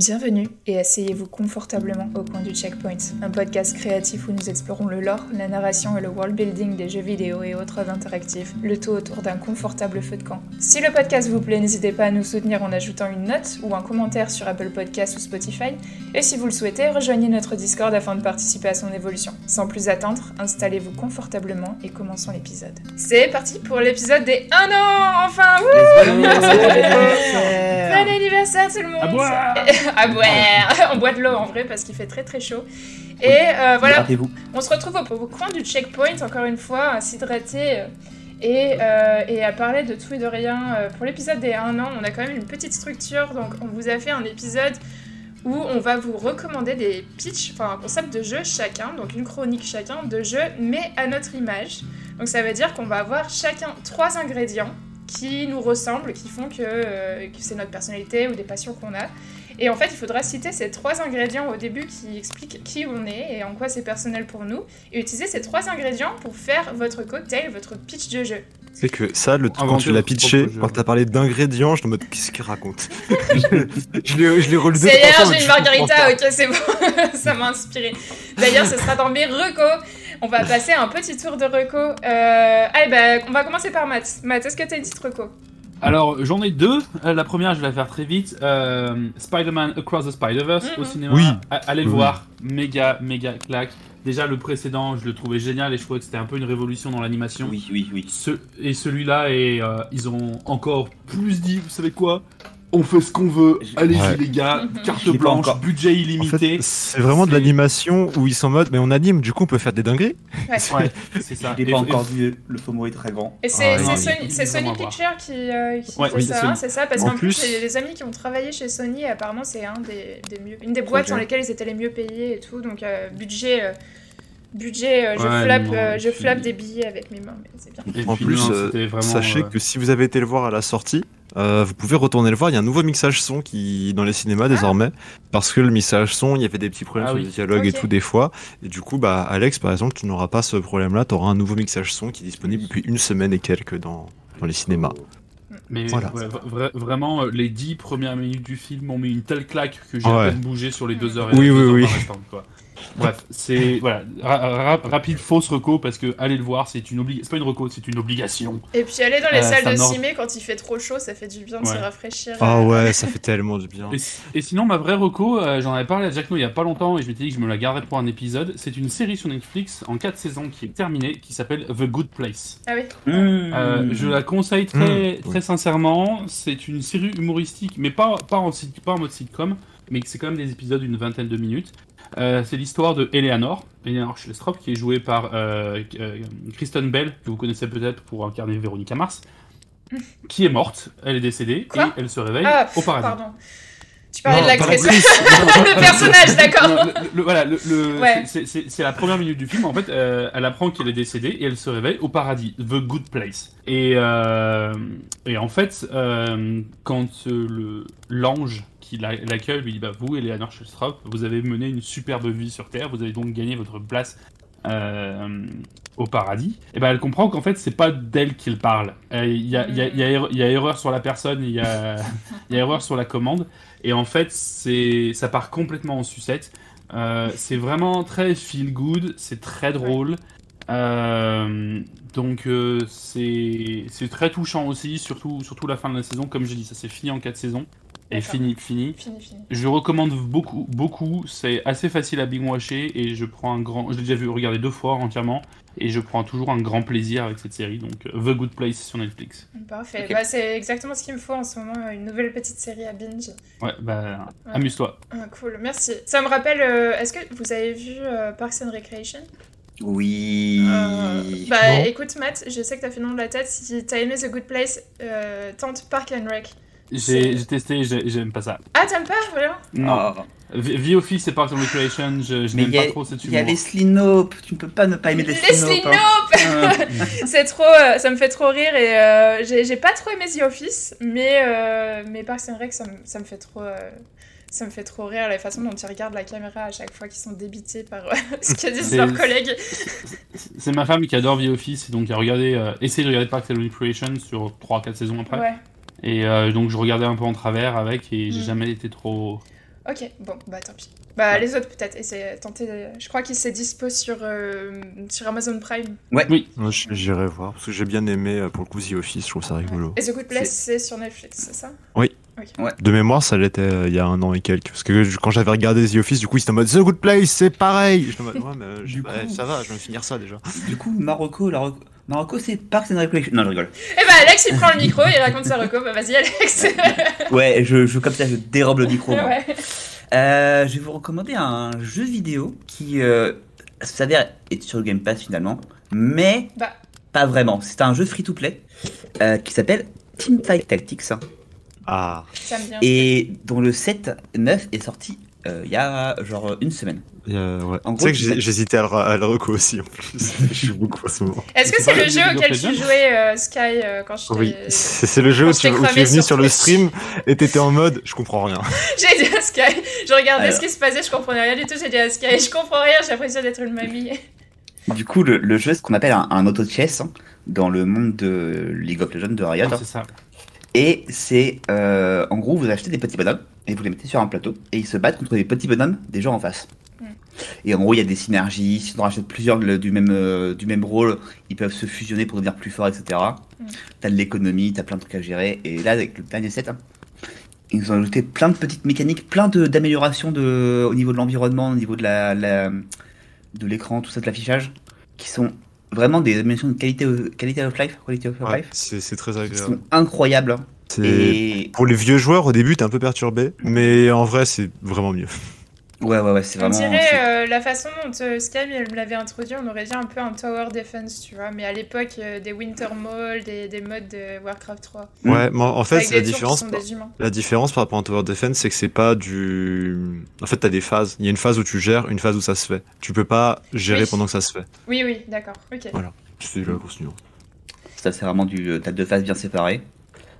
Bienvenue et asseyez-vous confortablement au coin du Checkpoint, un podcast créatif où nous explorons le lore, la narration et le world building des jeux vidéo et autres interactifs, le tout autour d'un confortable feu de camp. Si le podcast vous plaît, n'hésitez pas à nous soutenir en ajoutant une note ou un commentaire sur Apple Podcasts ou Spotify, et si vous le souhaitez, rejoignez notre Discord afin de participer à son évolution. Sans plus attendre, installez-vous confortablement et commençons l'épisode. C'est parti pour l'épisode des 1 an Enfin Bon anniversaire tout le monde. À boire. À boire. On boit de l'eau en vrai parce qu'il fait très très chaud. Et euh, voilà, on se retrouve au, au coin du checkpoint, encore une fois, à s'hydrater euh, et, euh, et à parler de tout et de rien. Pour l'épisode des 1 an, on a quand même une petite structure, donc on vous a fait un épisode où on va vous recommander des pitchs, enfin un concept de jeu chacun, donc une chronique chacun de jeu, mais à notre image. Donc ça veut dire qu'on va avoir chacun trois ingrédients qui nous ressemblent, qui font que, euh, que c'est notre personnalité ou des passions qu'on a. Et en fait, il faudra citer ces trois ingrédients au début qui expliquent qui on est et en quoi c'est personnel pour nous, et utiliser ces trois ingrédients pour faire votre cocktail, votre pitch de jeu. C'est que ça, le, quand tu l'as pitché, quand t'as parlé d'ingrédients, je suis en mode qu'est-ce qu'il raconte Je l'ai je l'ai relu deux C'est hier, j'ai une margarita, ok, c'est bon, ça m'a inspiré. D'ailleurs, ce sera dans mes recos. On va passer un petit tour de recos. Euh... Allez, bah, on va commencer par Matt. Matt, est-ce que t'as une petite reco? Alors, j'en ai deux. Euh, la première, je vais la faire très vite. Euh, Spider-Man Across the Spider-Verse Mhm. au cinéma. Oui. Allez le Oui. voir. Méga, méga claque. Déjà, le précédent, je le trouvais génial et je trouvais que c'était un peu une révolution dans l'animation. Oui, oui, oui. Ce- et celui-là, et euh, ils ont encore plus dit, vous savez quoi? On fait ce qu'on veut. Allez-y, Ouais. les gars. Carte blanche, encore. budget En illimité. fait, c'est vraiment de l'animation où ils sont en mode mais on anime, du coup on peut faire des dingueries. Ouais, c'est ça. L'ai Et- pas encore vu, le FOMO est très grand. Et c'est Ah, Sony, il- il Sony. Pictures qui, euh, qui Ouais, fait oui, ça, c'est ça Parce En qu'en plus, plus- j'ai des amis qui ont travaillé chez Sony et apparemment c'est un des, des mieux, une des boîtes dans lesquelles ils étaient les mieux payés et tout. Donc euh, budget, euh, budget, euh, je Ouais, flappe, non, euh, je puis- flappe des billets avec mes mains, mais c'est bien. et En puis, plus, non, euh, Sachez euh, que si vous avez été le voir à la sortie, euh, vous pouvez retourner le voir. Il y a un nouveau mixage son qui dans les cinémas désormais parce que le mixage son, il y avait des petits problèmes Ah sur oui. les dialogues Ok. et tout des fois. Et du coup, bah Alex par exemple, tu n'auras pas ce problème-là. Tu auras un nouveau mixage son qui est disponible depuis une semaine et quelques dans dans les cinémas. Mais Voilà. ouais, vra- vra- vraiment, euh, les dix premières minutes du film m'ont mis une telle claque que j'ai Ouais. à peine bougé sur les deux heures et Oui, deux oui, heures oui. Bref, c'est voilà, ra- ra- rapide fausse reco parce que allez le voir, c'est une obligation. C'est pas une reco, c'est une obligation. Et puis aller dans les Euh, salles ça de ciné quand il fait trop chaud, ça fait du bien de se rafraîchir. Ah euh, ouais, ça fait tellement du bien. Et, et sinon, ma vraie reco, euh, j'en avais parlé à Jack No il y a pas longtemps et je m'étais dit que je me la garderais pour un épisode. C'est une série sur Netflix en 4 saisons qui est terminée, qui s'appelle The Good Place. Ah oui. Euh, Mmh. je la conseille très, Mmh. très sincèrement. C'est une série humoristique, mais pas, pas, en, sit- pas en mode sitcom, mais c'est quand même des épisodes d'une vingtaine de minutes. Euh, c'est l'histoire de Eleanor, Eleanor Schlestropp, qui est jouée par euh, euh, Kristen Bell, que vous connaissez peut-être pour incarner Véronica Mars, qui est morte, elle est décédée, Quoi et elle se réveille Ah, au paradis. Pardon. Tu parlais Non, de l'actrice. le personnage, d'accord. Voilà, le, le- Ouais. c'est- la première minute du film. En fait, euh, elle apprend qu'elle est décédée et elle se réveille au paradis, The Good Place. Et, euh, et en fait, euh, quand le l'ange qui la- l'accueille lui dit bah, Vous, Eleanor Shellstrop, vous avez mené une superbe vie sur Terre, vous avez donc gagné votre place euh, au paradis, et ben elle comprend qu'en fait, c'est pas d'elle qu'il parle. Euh, Il y, a, il y, a, il y, a erreur- il y a erreur sur la personne, il y a, il y a erreur sur la commande. Et en fait, c'est, ça part complètement en sucette. Euh, c'est vraiment très feel good, c'est très drôle. Euh, donc euh, c'est, c'est très touchant aussi, surtout, surtout la fin de la saison. Comme je dis, ça s'est fini en 4 saisons. Et fini, fini. Fini, fini. Je recommande beaucoup, beaucoup. C'est assez facile à binge-watcher et je prends un grand. Je l'ai déjà vu regarder deux fois entièrement et je prends toujours un grand plaisir avec cette série. Donc euh, The Good Place sur Netflix. Parfait. Bah, c'est exactement ce qu'il me faut en ce moment, une nouvelle petite série à binge. Ouais, bah Ouais. amuse-toi. Ah, cool, merci. Ça me rappelle, euh, est-ce que vous avez vu euh, Parks and Recreation? Oui. Euh, Bah écoute Matt, je sais que t'as fait nom de la tête, si t'as aimé The Good Place, euh, tente Park and Rec. J'ai, j'ai testé, j'ai- j'aime pas ça. Ah t'aimes pas, vraiment? Non. Ah. The Office et Parks and Recreation, je, je n'aime pas trop cette il y a humour. Leslie Knope. Tu ne peux pas ne pas aimer Leslie, Leslie Knope. hein. Knope C'est trop, euh, ça me fait trop rire et euh, j'ai j'ai pas trop aimé The Office, mais, euh, mais Parks and Rec ça me, ça me fait trop... ça me fait trop rire la façon dont ils regardent la caméra à chaque fois qu'ils sont débités par euh, ce que disent leurs collègues. C'est ma femme qui adore The Office et donc qui a regardé, euh, essayé de regarder Parks and Recreation sur 3-4 saisons après. Ouais. Et euh, donc je regardais un peu en travers avec et j'ai Mm. jamais été trop. Ok, bon, bah tant pis. Bah les autres peut-être, essayez, tentez. Je crois qu'il s'est dispo sur, euh, sur Amazon Prime. Moi, j- J'irai voir, parce que j'ai bien aimé pour le coup The Office, je trouve ça rigolo. Et The Good Place, c'est sur Netflix, c'est ça? De mémoire, ça l'était euh, il y a un an et quelques. Parce que je- quand j'avais regardé The Office, du coup, c'était en mode The Good Place, c'est pareil. En mode, ouais, mais je- bah, ça va, je vais finir ça déjà. Du coup, Marocco, la Marocco, c'est Parks and Recreation. Non, je rigole. Eh bah Alex il prend le micro, il raconte sa reco, bah vas-y Alex Ouais, je, je comme ça, je dérobe le micro. Ouais. Euh, je vais vous recommander un jeu vidéo qui euh, s'avère être sur le Game Pass finalement, mais Bah. pas vraiment. C'est un jeu free-to-play euh, qui s'appelle Teamfight Tactics hein, Ah, et dont le 7 9 est sorti euh, il y a genre une semaine. a- ouais. Tu sais que j'hésitais à le, ra- à le reco aussi en plus. je joue beaucoup en ce moment. Est-ce que c'est le jeu auquel tu jouais euh, Sky euh, quand je. Oui, c'est le jeu où tu, où tu es venu sur sur le stream et t'étais en mode je comprends rien. J'ai dit à Sky, je regardais Alors. ce qui se passait, je comprenais rien du tout, j'ai dit à Sky, je comprends rien, j'ai l'impression d'être une mamie. Du coup, le, le jeu, c'est ce qu'on appelle un, un auto-chess hein, dans le monde de League of Legends de Riot. Ah, c'est ça. Et c'est euh, en gros, vous achetez des petits bonhommes et vous les mettez sur un plateau et ils se battent contre des petits bonhommes des gens en face. Et en gros, il y a des synergies. Si on rachète plusieurs de- du même, euh, du même rôle, ils peuvent se fusionner pour devenir plus forts, etc. T'as de l'économie, t'as plein de trucs à gérer. Et là, avec le dernier set, hein, ils ont ajouté plein de petites mécaniques, plein d'améliorations au niveau de l'environnement, au niveau de la, la- de l'écran, tout ça, de l'affichage, qui sont vraiment des améliorations de qualité, qualité of life, quality of Ouais, life, c'est très agréable. sont incroyables. hein. C'est- Et Pour les vieux joueurs, au début, t'es un peu perturbé, mais en vrai, c'est vraiment mieux. Ouais, ouais, ouais, c'est On vraiment. dirait c'est- euh, la façon dont euh, me l'avait introduit, on aurait dit un peu un tower defense, tu vois, mais à l'époque euh, des Winter Mall, des, des modes de Warcraft 3. Mm. Ouais, mais en fait, la différence. humains. La différence par rapport à un Tower Defense, c'est que c'est pas du. En fait, t'as des phases. Il y a une phase où tu gères, une phase où ça se fait. Tu peux pas gérer Oui. pendant que ça se fait. Oui, oui, d'accord, ok. Voilà. C'est la grosse nuance. Ça, c'est vraiment du. T'as deux phases bien séparées.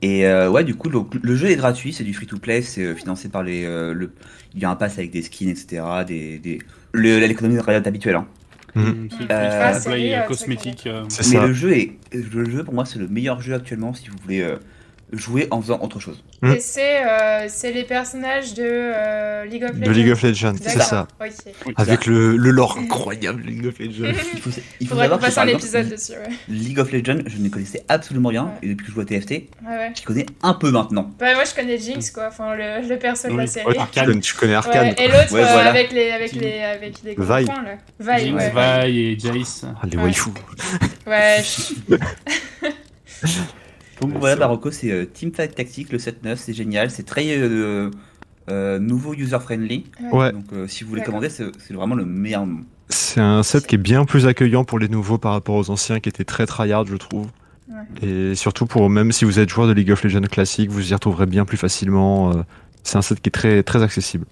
Et euh, ouais, du coup, le, le jeu est gratuit, c'est du free-to-play, c'est euh, financé par les. euh, le, il y a un pass avec des skins, etc. Des, des, le- l'économie de Riot habituelle. Hein. Mhm. Mm, c'est le Euh, euh, cosmétique. euh, C'est Mais ça. le jeu est. Le jeu, pour moi, c'est le meilleur jeu actuellement si vous voulez euh, jouer en faisant autre chose. Mm. Et c'est euh, c'est les personnages de euh, League of Legends. De League of Legends, c'est ça. Ok. oui, Avec le, le lore incroyable de League of Legends. Il faut, il faut Faudrait qu'on fasse un épisode dessus, ouais. League of Legends, je ne connaissais absolument rien. Ouais. Et depuis que je joue à TFT, Ouais, ouais. j'y connais un peu maintenant. Bah, moi je connais Jinx, quoi, enfin le, le perso de la série. Arcane. connais, tu connais Arcane. Ouais, et l'autre Ouais, euh, voilà. avec les avec les avec les gros Vi. points là. Vi, Jinx, ouais. Vi et Jace. Ah, les Ouais. waifus. Ouais. Donc Ouais, voilà, c'est Barocco, c'est euh, Teamfight Tactique, le 7-9, c'est génial, c'est très euh, euh, nouveau user-friendly. Ouais. Donc euh, si vous voulez commander, c'est vraiment le meilleur moment. C'est un set qui est bien plus accueillant pour les nouveaux par rapport aux anciens qui étaient très tryhard, je trouve. Ouais. Et surtout pour même si vous êtes joueur de League of Legends classique, vous y retrouverez bien plus facilement. euh, C'est un set qui est très, très accessible.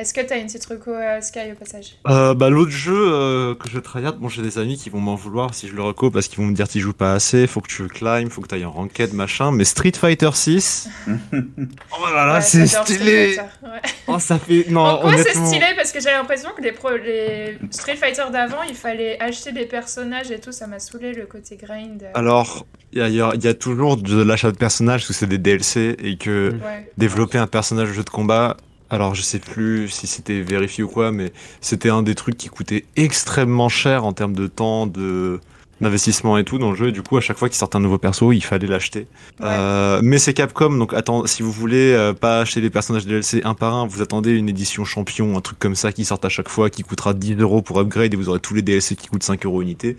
Est-ce que t'as une petite reco à Sky au passage? Euh, bah, l'autre jeu euh, que je tryhard, bon, j'ai des amis qui vont m'en vouloir si je le reco parce qu'ils vont me dire tu joues pas assez, faut que tu climb, faut que tu ailles en ranked, machin. Mais Street Fighter 6, oh là là, Ouais, c'est stylé! Fighter, ouais. Oh, ça fait. Non, Pourquoi c'est honnêtement. stylé? Parce que j'ai l'impression que les, pro- les Street Fighter d'avant, il fallait acheter des personnages et tout, ça m'a saoulé le côté grind. Alors, il y a, y toujours de l'achat de personnages, parce que c'est des DLC, et que Ouais. développer un personnage de jeu de combat, alors je sais plus si c'était vérifié ou quoi, mais c'était un des trucs qui coûtait extrêmement cher en termes de temps, de d'investissement et tout dans le jeu. Et du coup, à chaque fois qu'il sortait un nouveau perso, il fallait l'acheter. Ouais. Euh, mais c'est Capcom, donc attends, si vous voulez euh, pas acheter les personnages DLC un par un, vous attendez une édition champion, un truc comme ça qui sort à chaque fois, qui coûtera 10 euros pour upgrade et vous aurez tous les DLC qui coûtent 5 euros unité.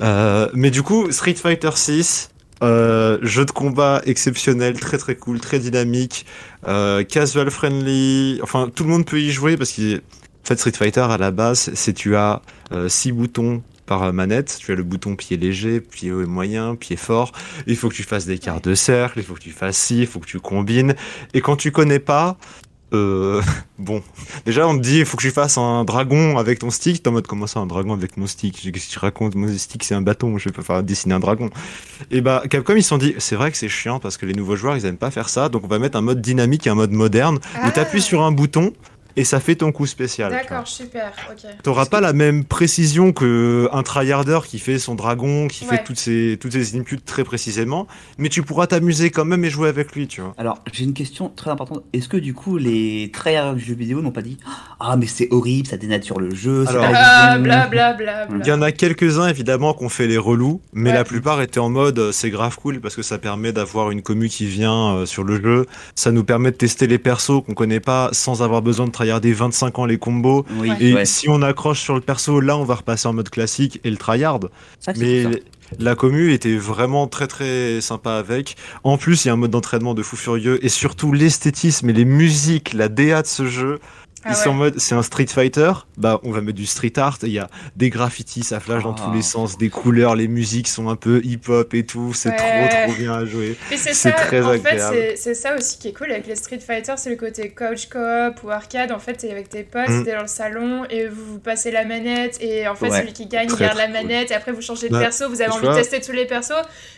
Euh, mais du coup, Street Fighter 6, euh, jeu de combat exceptionnel, très très cool, très dynamique, euh, casual friendly, enfin tout le monde peut y jouer parce que en Street Fighter à la base c'est tu as euh, six boutons par manette, tu as le bouton pied léger, pied moyen, pied fort, il faut que tu fasses des quarts de cercle, il faut que tu fasses ci, il faut que tu combines, et quand tu connais pas, euh, bon, déjà on te dit il faut que tu fasses un dragon avec ton stick, t'es en mode comment ça un dragon avec mon stick, qu'est-ce que tu racontes, mon stick c'est un bâton, je vais pas faire dessiner un dragon. Et bah Capcom ils se sont dit c'est vrai que c'est chiant parce que les nouveaux joueurs ils aiment pas faire ça, donc on va mettre un mode dynamique et un mode moderne où Ah. t'appuies sur un bouton et ça fait ton coup spécial. D'accord, super, ok. T'auras pas la même précision que un tryharder qui fait son dragon, qui Ouais. fait toutes ses, toutes ses inputs très précisément, mais tu pourras t'amuser quand même et jouer avec lui, tu vois. Alors, j'ai une question très importante. Est-ce que du coup, les tryhards du jeu vidéo n'ont pas dit Ah, mais c'est horrible, ça dénature le jeu, Alors, Ah, bla bla bla Il y en a quelques-uns évidemment qui ont fait les relous, mais Ouais. la plupart étaient en mode euh, c'est grave cool parce que ça permet d'avoir une commu qui vient euh, sur le jeu, ça nous permet de tester les persos qu'on connaît pas sans avoir besoin de tryharder 25 ans les combos. Oui. Et ouais. si on accroche sur le perso, là on va repasser en mode classique et le tryhard. Ça, Mais la commu était vraiment très très sympa avec. En plus, il y a un mode d'entraînement de fou furieux et surtout l'esthétisme et les musiques, la DA de ce jeu. Ah Ils sont en mode, c'est un Street Fighter, bah on va mettre du street art, il y a des graffitis, ça flash dans Ah. tous les sens, des couleurs, les musiques sont un peu hip-hop et tout, c'est Ouais. trop trop bien à jouer. Mais c'est très en agréable. c'est- c'est ça aussi qui est cool avec les Street Fighter, c'est le côté couch co-op ou arcade. En fait, t'es avec tes potes, Mm. t'es dans le salon et vous vous passez la manette et en fait, Ouais. celui qui gagne, il garde la cool. manette et après vous changez de Bah, perso, vous avez envie vois- de tester tous les persos.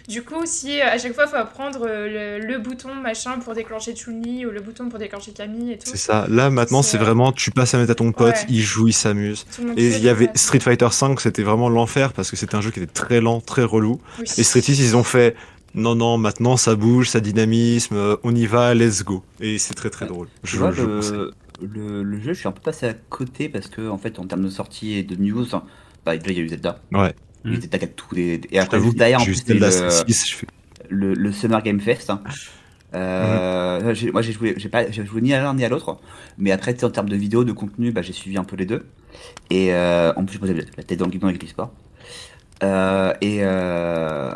Du coup, si euh, à chaque fois, faut apprendre euh, le, le bouton machin pour déclencher Chun-Li ou le bouton pour déclencher Camille et tout. C'est ça. Là maintenant, C'est, euh, vraiment, tu passes à mettre à ton pote, Ouais. il joue, il s'amuse. Et il y avait Street Fighter 5, c'était vraiment l'enfer parce que c'était un jeu qui était très lent, très relou. Oui. Et Street 6, ils ont fait non, non, maintenant ça bouge, ça dynamisme, euh, on y va, let's go. Et c'est très très drôle. Je, vois, je le, le, le jeu, je suis un peu passé à côté parce que, en fait, en termes de sortie et de news, bah, déjà, il y a eu Zelda. Ouais. Il y a eu Mm. Zelda. Et après, juste derrière, en plus, le, Street 6, je fais. le, le Summer Game Fest. hein. Euh, Moi, j'ai joué, j'ai pas, j'ai joué ni à l'un ni à l'autre. Mais après, en termes de vidéos, de contenu, bah, j'ai suivi un peu les deux. Et euh, en plus, j'ai posé la tête dans le guidon avec l'e-sport. Euh, et euh,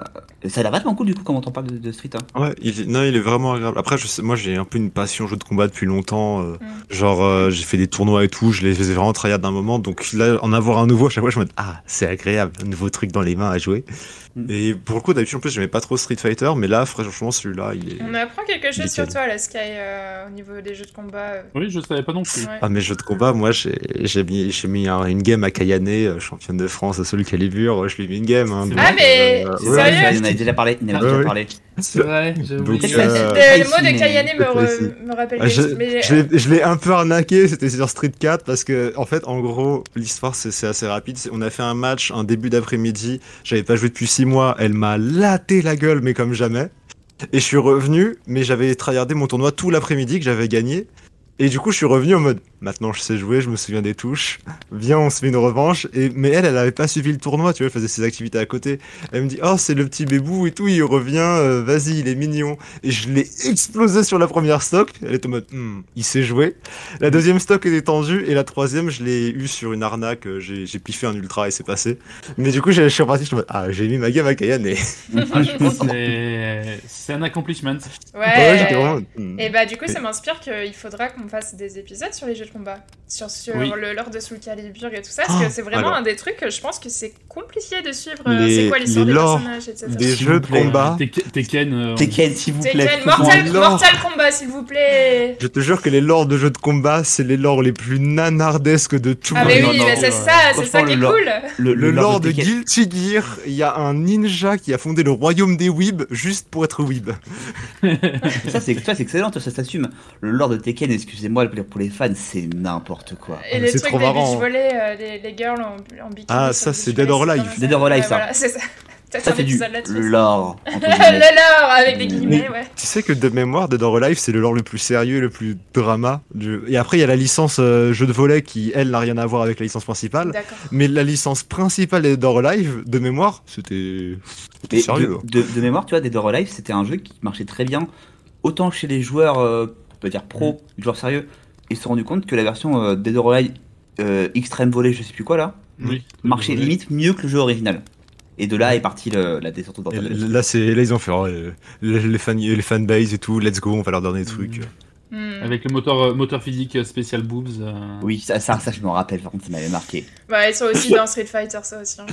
ça a l'air vachement cool du coup quand on t'en parle de, de Street. Hein. Ouais, il est- non, il est vraiment agréable. Après, je sais, moi, j'ai un peu une passion jeu de combat depuis longtemps. euh, Mm. Genre, euh, j'ai fait des tournois et tout, je les faisais vraiment tryhard d'un moment. Donc là, en avoir un nouveau, à chaque fois, je me dis, ah, c'est agréable, un nouveau truc dans les mains à jouer. Mm. Et pour le coup, d'habitude, en plus, j'aimais pas trop Street Fighter, mais là, franchement, celui-là, il est. On apprend quelque chose Nickel. sur toi, la Sky, euh, au niveau des jeux de combat. Oui, je savais pas non plus. Ouais. Ah, mes jeux de combat, moi, j'ai j'ai mis, j'ai mis un- une game à Kayane, championne de France à Soul Calibur, je lui game. Hein, Ah, mais euh, Sérieux il en avait déjà parlé. Il en avait Ouais, déjà ouais. parlé. C'est vrai, euh, que- Le, mot de Kayane me, rappelle Ah, quelque je chose, mais- je l'ai- un peu arnaqué, c'était sur Street 4 parce que en fait en gros l'histoire c'est c'est assez rapide. On a fait un match un début d'après-midi, j'avais pas joué depuis 6 mois, elle m'a laté la gueule mais comme jamais. Et je suis revenu, mais j'avais tryhardé mon tournoi tout l'après-midi que j'avais gagné. Et du coup je suis revenu en mode maintenant je sais jouer, je me souviens des touches, viens on se fait une revanche. Et, mais elle elle avait pas suivi le tournoi, tu vois, elle faisait ses activités à côté. Elle me dit oh c'est le petit bébou et tout, il revient, euh, vas-y il est mignon. Et je l'ai explosé sur la première stock. Elle est en mode, Hmm, il sait jouer. La deuxième stock est tendue et la troisième, je l'ai eu sur une arnaque. euh, J'ai j'ai piffé un ultra et c'est passé. Mais du coup, je suis reparti. Je suis en mode, ah, j'ai mis ma game à Kayane. Et... Ah, je pense que c'est- c'est un accomplissement. Ouais. Ouais, j'étais vraiment. hmm. Et bah du coup ça m'inspire qu'il faudra qu'on fasse des épisodes sur les jeux de combat, sur, sur Oui. le lore de Soul Calibur et tout ça, parce Oh, que c'est vraiment alors. un des trucs que je pense que c'est compliqué de suivre. euh, Les- c'est quoi l'histoire des personnages, etc. des S'il jeux de combat. Tek- Tekken. euh, Tekken, s'il vous plaît. Tekken, Mortal. Mortal Kombat s'il vous plaît. Je te jure que les lores de jeux de combat, c'est les lores les plus nanardesques de tout. Ah non, mais non, oui, non, mais c'est euh, ça, c'est ça qui est le cool. Le, Le lore de Tekken- Guilty Gear, il y a un ninja qui a fondé le royaume des Weeb juste pour être Weeb. Ça, c'est excellent, ça s'assume. Le lore de Tekken, excusez-moi pour les- pour les fans, c'est n'importe quoi. Et Ah, les c'est trucs trop des marrant. beach volley, euh, les, les girls en, en bikini. Ah, ça, le c'est Dead or c'est Dead or Alive, ça. Voilà, c'est ça. Ça, un c'est du épisode là-dessus. lore. Le lore avec des guillemets, ouais. Tu sais que de mémoire, Dead or Alive, c'est le lore le plus sérieux et le plus drama. du- Et après, il y a la licence euh, jeu de volet qui, elle, n'a rien à voir avec la licence principale. D'accord. Mais la licence principale de Dead or Alive, de mémoire, c'était sérieux. hein. de, de, de mémoire, tu vois, Dead or Alive, c'était un jeu qui marchait très bien, autant chez les joueurs, euh, on peut dire pro, les joueurs sérieux. Ils se sont rendus compte que la version euh, Dead or Alive euh, Extreme Volley, je sais plus quoi là, Oui. marchait limite mieux que le jeu original. Et de là est partie le- la descente l- là, c'est, là, ils ont fait oh, euh, les, les, fan, les fanbase et tout, let's go, on va leur donner des trucs. Hmm. Avec le moteur, euh, moteur physique euh, spécial boobs. euh, Oui, ça, ça, ça, je me rappelle, par contre, ça m'avait marqué. Bah, ils sont aussi dans Street Fighter, ça aussi. hein.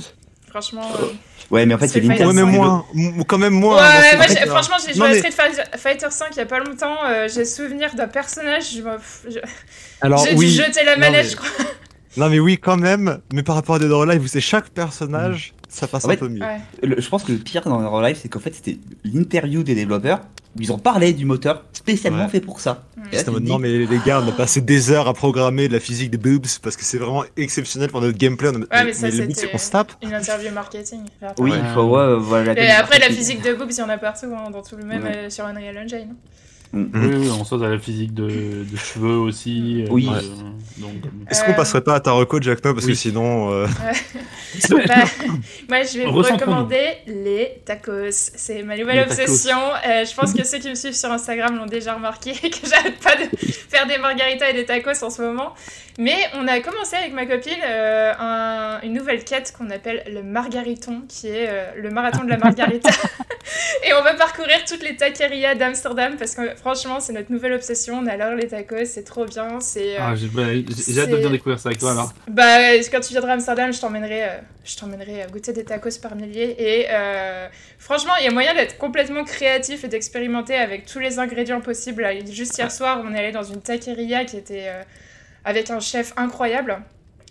Franchement. euh, Ouais, mais en fait, C'est. Fighter Ouais, mais moins, quand même moins. Ouais, ouais, moi, franchement, j'ai joué Non, à mais- Street Fighter- Fighter 5 il y a pas longtemps. euh, j'ai souvenir d'un personnage. je m'en- je- Alors, J'ai oui. dû jeter la Non, manette, mais- je crois. Non mais oui quand même, mais par rapport à Dead or Alive où c'est chaque personnage, ça passe En un fait, peu mieux. Ouais. Le- je pense que le pire dans Horror Life, c'est qu'en fait, c'était l'interview des développeurs. où Ils ont parlé du moteur spécialement Ouais. fait pour ça. Mm. Et là, C'était en tu mode, te dis, non mais les gars, on a passé des heures à programmer de la physique des boobs parce que c'est vraiment exceptionnel pour notre gameplay. On a- Ouais, mais ça, le but c'est qu'on se tape. Une interview marketing. Faire Oui, Ouais. il faut ouais, voilà. Et après, la physique de boobs, il y en a partout, hein, dans tout le même Ouais. euh, sur Unreal Engine. Oui, oui, on saute à la physique de, de cheveux aussi. euh, Oui. euh, donc, Est-ce Euh, qu'on passerait pas à ta reco, Jackno Parce oui. que sinon. euh, Bah, moi, je vais vous recommander les tacos. C'est ma nouvelle Les obsession. Euh, je pense que ceux qui me suivent sur Instagram l'ont déjà remarqué que j'arrête pas de faire des margaritas et des tacos en ce moment. Mais on a commencé avec ma copine euh, un- une nouvelle quête qu'on appelle le margariton, qui est euh, le marathon de la margarita. et on va parcourir toutes les taquerias d'Amsterdam parce que franchement, c'est notre nouvelle obsession. On adore les tacos, c'est trop bien. C'est euh, Ah, j'ai bah, j'ai- hâte de bien découvrir ça avec toi alors. bah, quand tu viendras à Amsterdam, je t'emmènerai, euh, je t'emmènerai euh, goûter des tacos par milliers. Et franchement, il y a moyen d'être complètement créatif et d'expérimenter avec tous les ingrédients possibles. Juste hier soir, on est allé dans une taqueria qui était avec un chef incroyable.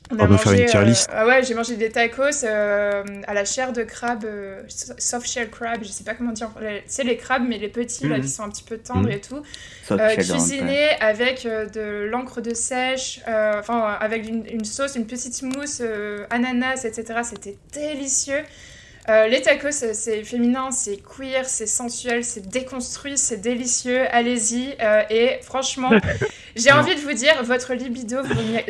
On On va faire une tier euh, list. ah ouais, j'ai mangé des tacos euh, à la chair de crabe, euh, soft shell crab, je sais pas comment dire. C'est les crabes, mais les petits là Mhm. qui sont un petit peu tendres Mhm. et tout. Soft Euh, shell, hein, cuisiné avec euh, de l'encre de sèche, euh, enfin avec une, une sauce, une petite mousse, euh, ananas, etc. C'était délicieux. Euh, les tacos, c'est- c'est féminin, c'est queer, c'est sensuel, c'est déconstruit, c'est délicieux. Allez-y. euh, et franchement, j'ai envie de vous dire, votre libido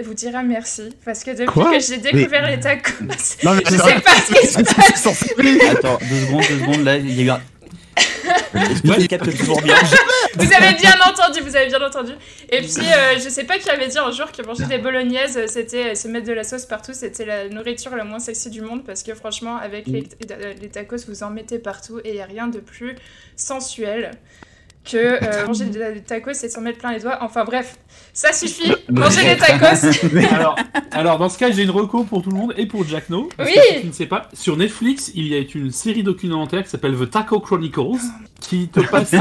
vous, dira merci. Parce que depuis Quoi que j'ai découvert les tacos, Non mais je sais pas ce qui se passe. Attends, deux secondes, deux secondes, là, il y a eu un. Toujours bien Vous avez bien entendu, vous avez bien entendu. Et puis, euh, je sais pas qui avait dit un jour que manger des bolognaises, euh, c'était euh, se mettre de la sauce partout, c'était la nourriture la moins sexy du monde parce que franchement, avec les, les tacos, vous en mettez partout et il y a rien de plus sensuel que euh, manger des tacos et s'en mettre plein les doigts. Enfin bref, ça suffit. Mangez des tacos. alors, alors, dans ce cas, j'ai une reco pour tout le monde et pour Jack No. Parce Oui. que si tu ne sais pas, sur Netflix, il y a une série documentaire qui s'appelle The Taco Chronicles, qui te passe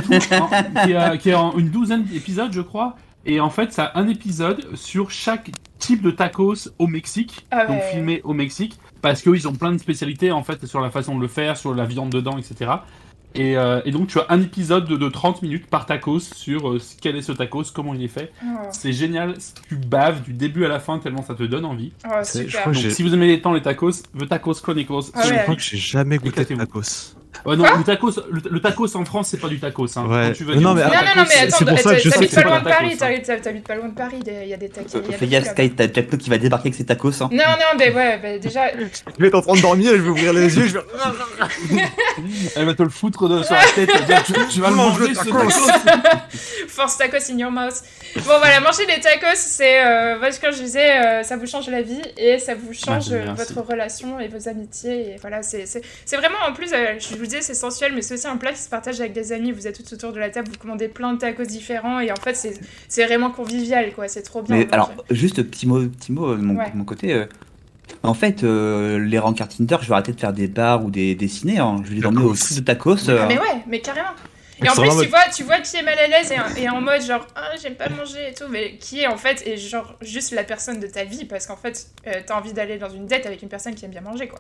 qui, a, qui est en une douzaine d'épisodes, je crois. Et en fait, ça a un épisode sur chaque type de tacos au Mexique, Ah donc filmé au Mexique, parce qu'ils ont plein de spécialités en fait sur la façon de le faire, sur la viande dedans, etc. Et, euh, et donc tu as un épisode de, de 30 minutes par tacos sur euh, quel est ce tacos, comment il est fait. Oh, C'est génial, tu baves du début à la fin tellement ça te donne envie. oh, je crois Donc si vous aimez les temps les tacos, The Tacos Chronicles. Ah Je ouais. crois que j'ai jamais goûté de tacos. Ouais, non, le tacos, le, le tacos en France, c'est pas du tacos. Hein. Ouais. Quand tu veux Non, mais du Non, non, tacos, non, mais c'est- attends, c'est pour ça que je sais t'habites pas loin de Paris, tacos, hein. t'habites pas loin de Paris, il y a des taqueries. il y a Fais gaffe, Sky, t'as Jack qui va débarquer avec ses tacos. Hein. Non, non, mais ouais, bah, déjà, Je vais être en train de dormir et je vais ouvrir les yeux. Je vais... Elle va te le foutre de, sur la tête. dire, tu, tu vas le Mange manger le ce tacos. tacos. force tacos in your mouth. Bon, voilà, manger des tacos, c'est, euh, parce que je disais, euh, ça vous change la vie et ça vous change Bah, merci. votre relation et vos amitiés. Et voilà, c'est c'est- c'est vraiment, en plus, euh, je vous disais, c'est sensuel, mais c'est aussi un plat qui se partage avec des amis. Vous êtes tous autour de la table, vous commandez plein de tacos différents et en fait, c'est vraiment convivial, quoi. C'est trop bien. Mais alors, euh, juste petit mot, petit mot euh, de mon, Ouais. de mon côté. euh, en fait, euh, les rencarts Tinder, je vais arrêter de faire des bars ou des, des ciné. Hein. Je vais les emmener au de tacos. euh, Ah, mais ouais, mais carrément. Et en plus, tu vois, tu vois qui est mal à l'aise et, et en mode genre, ah, j'aime pas manger et tout, mais qui est en fait est genre juste la personne de ta vie parce qu'en fait, euh, t'as envie d'aller dans une date avec une personne qui aime bien manger, quoi.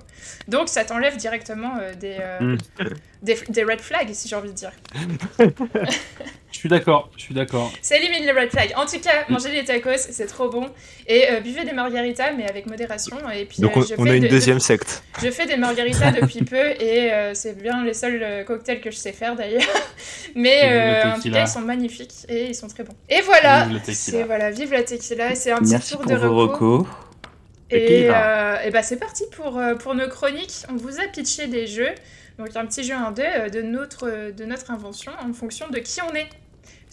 Donc ça t'enlève directement euh, des, euh, Mm. des, des red flags, si j'ai envie de dire. Je suis d'accord, je suis d'accord. Ça élimine les red flags. En tout cas, manger des tacos, c'est trop bon. Et euh, buvez des margaritas, mais avec modération. Et puis, Donc euh, on, je on fais a une de- deuxième secte. Je fais des margaritas depuis peu et euh, c'est bien les seuls euh, cocktails que je sais faire d'ailleurs. Mais euh, en tout cas, ils sont magnifiques et ils sont très bons. Et voilà, Vive le tequila. c'est voilà, vive la tequila. C'est un petit Merci tour pour de vos repos. recos. Et, euh, et bah c'est parti pour, euh, pour nos chroniques. On vous a pitché des jeux. Donc un petit jeu 1-2 euh, de notre, de notre invention en fonction de qui on est.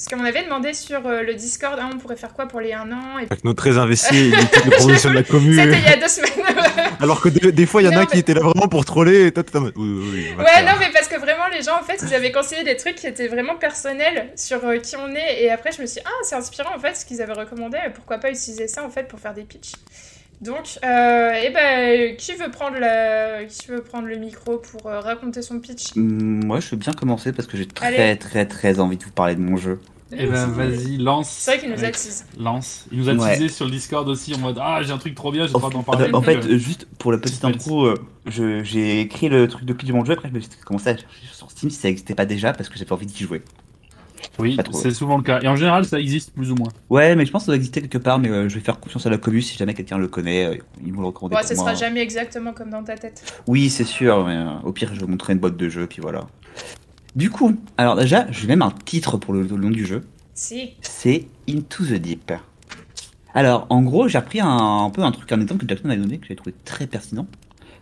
Parce qu'on avait demandé sur euh, le Discord, ah, on pourrait faire quoi pour les 1 an et... Avec nos très investi, il était de promotion de la commune. C'était il y a deux semaines. Alors que des, des fois, il y en Non, a qui mais- étaient là vraiment pour troller et toi, oui, oui, Ouais, faire. non, mais parce que vraiment, les gens, en fait, ils avaient conseillé des trucs qui étaient vraiment personnels sur euh, qui on est. Et après, je me suis dit, ah, c'est inspirant, en fait, ce qu'ils avaient recommandé. Pourquoi pas utiliser ça, en fait, pour faire des pitchs Donc, euh, et ben, qui veut prendre la... qui veut prendre le micro pour euh, raconter son pitch? Hum, Moi, je veux bien commencer parce que j'ai très, Allez. très, très envie de vous parler de mon jeu. Eh ben vas-y, lance. C'est vrai qu'il nous Avec- attise. Lance. Il nous a Ouais. teasé sur le Discord aussi en mode Ah, j'ai un truc trop bien, j'ai pas d'en en- parler. en fait, Euh, juste pour la petite intro, euh, je- j'ai écrit le truc de clip de mon jeu, après je me suis commencé à chercher sur Steam si ça n'existait pas déjà parce que j'avais envie d'y jouer. oui, c'est souvent le cas. Et en général, ça existe plus ou moins. Ouais, mais je pense que ça doit exister quelque part, mais euh, je vais faire confiance à la commu si jamais quelqu'un le connaît, euh, ils vont le recommander Ouais, pour ce moi. sera jamais exactement comme dans ta tête. Oui, c'est sûr, mais euh, au pire, je vais vous montrer une boîte de jeu, puis voilà. Du coup, alors déjà, j'ai même un titre pour le, le nom du jeu, Si. c'est Into the Deep. Alors, en gros, j'ai repris un, un peu un truc, un exemple que Jackson a donné, que j'ai trouvé très pertinent.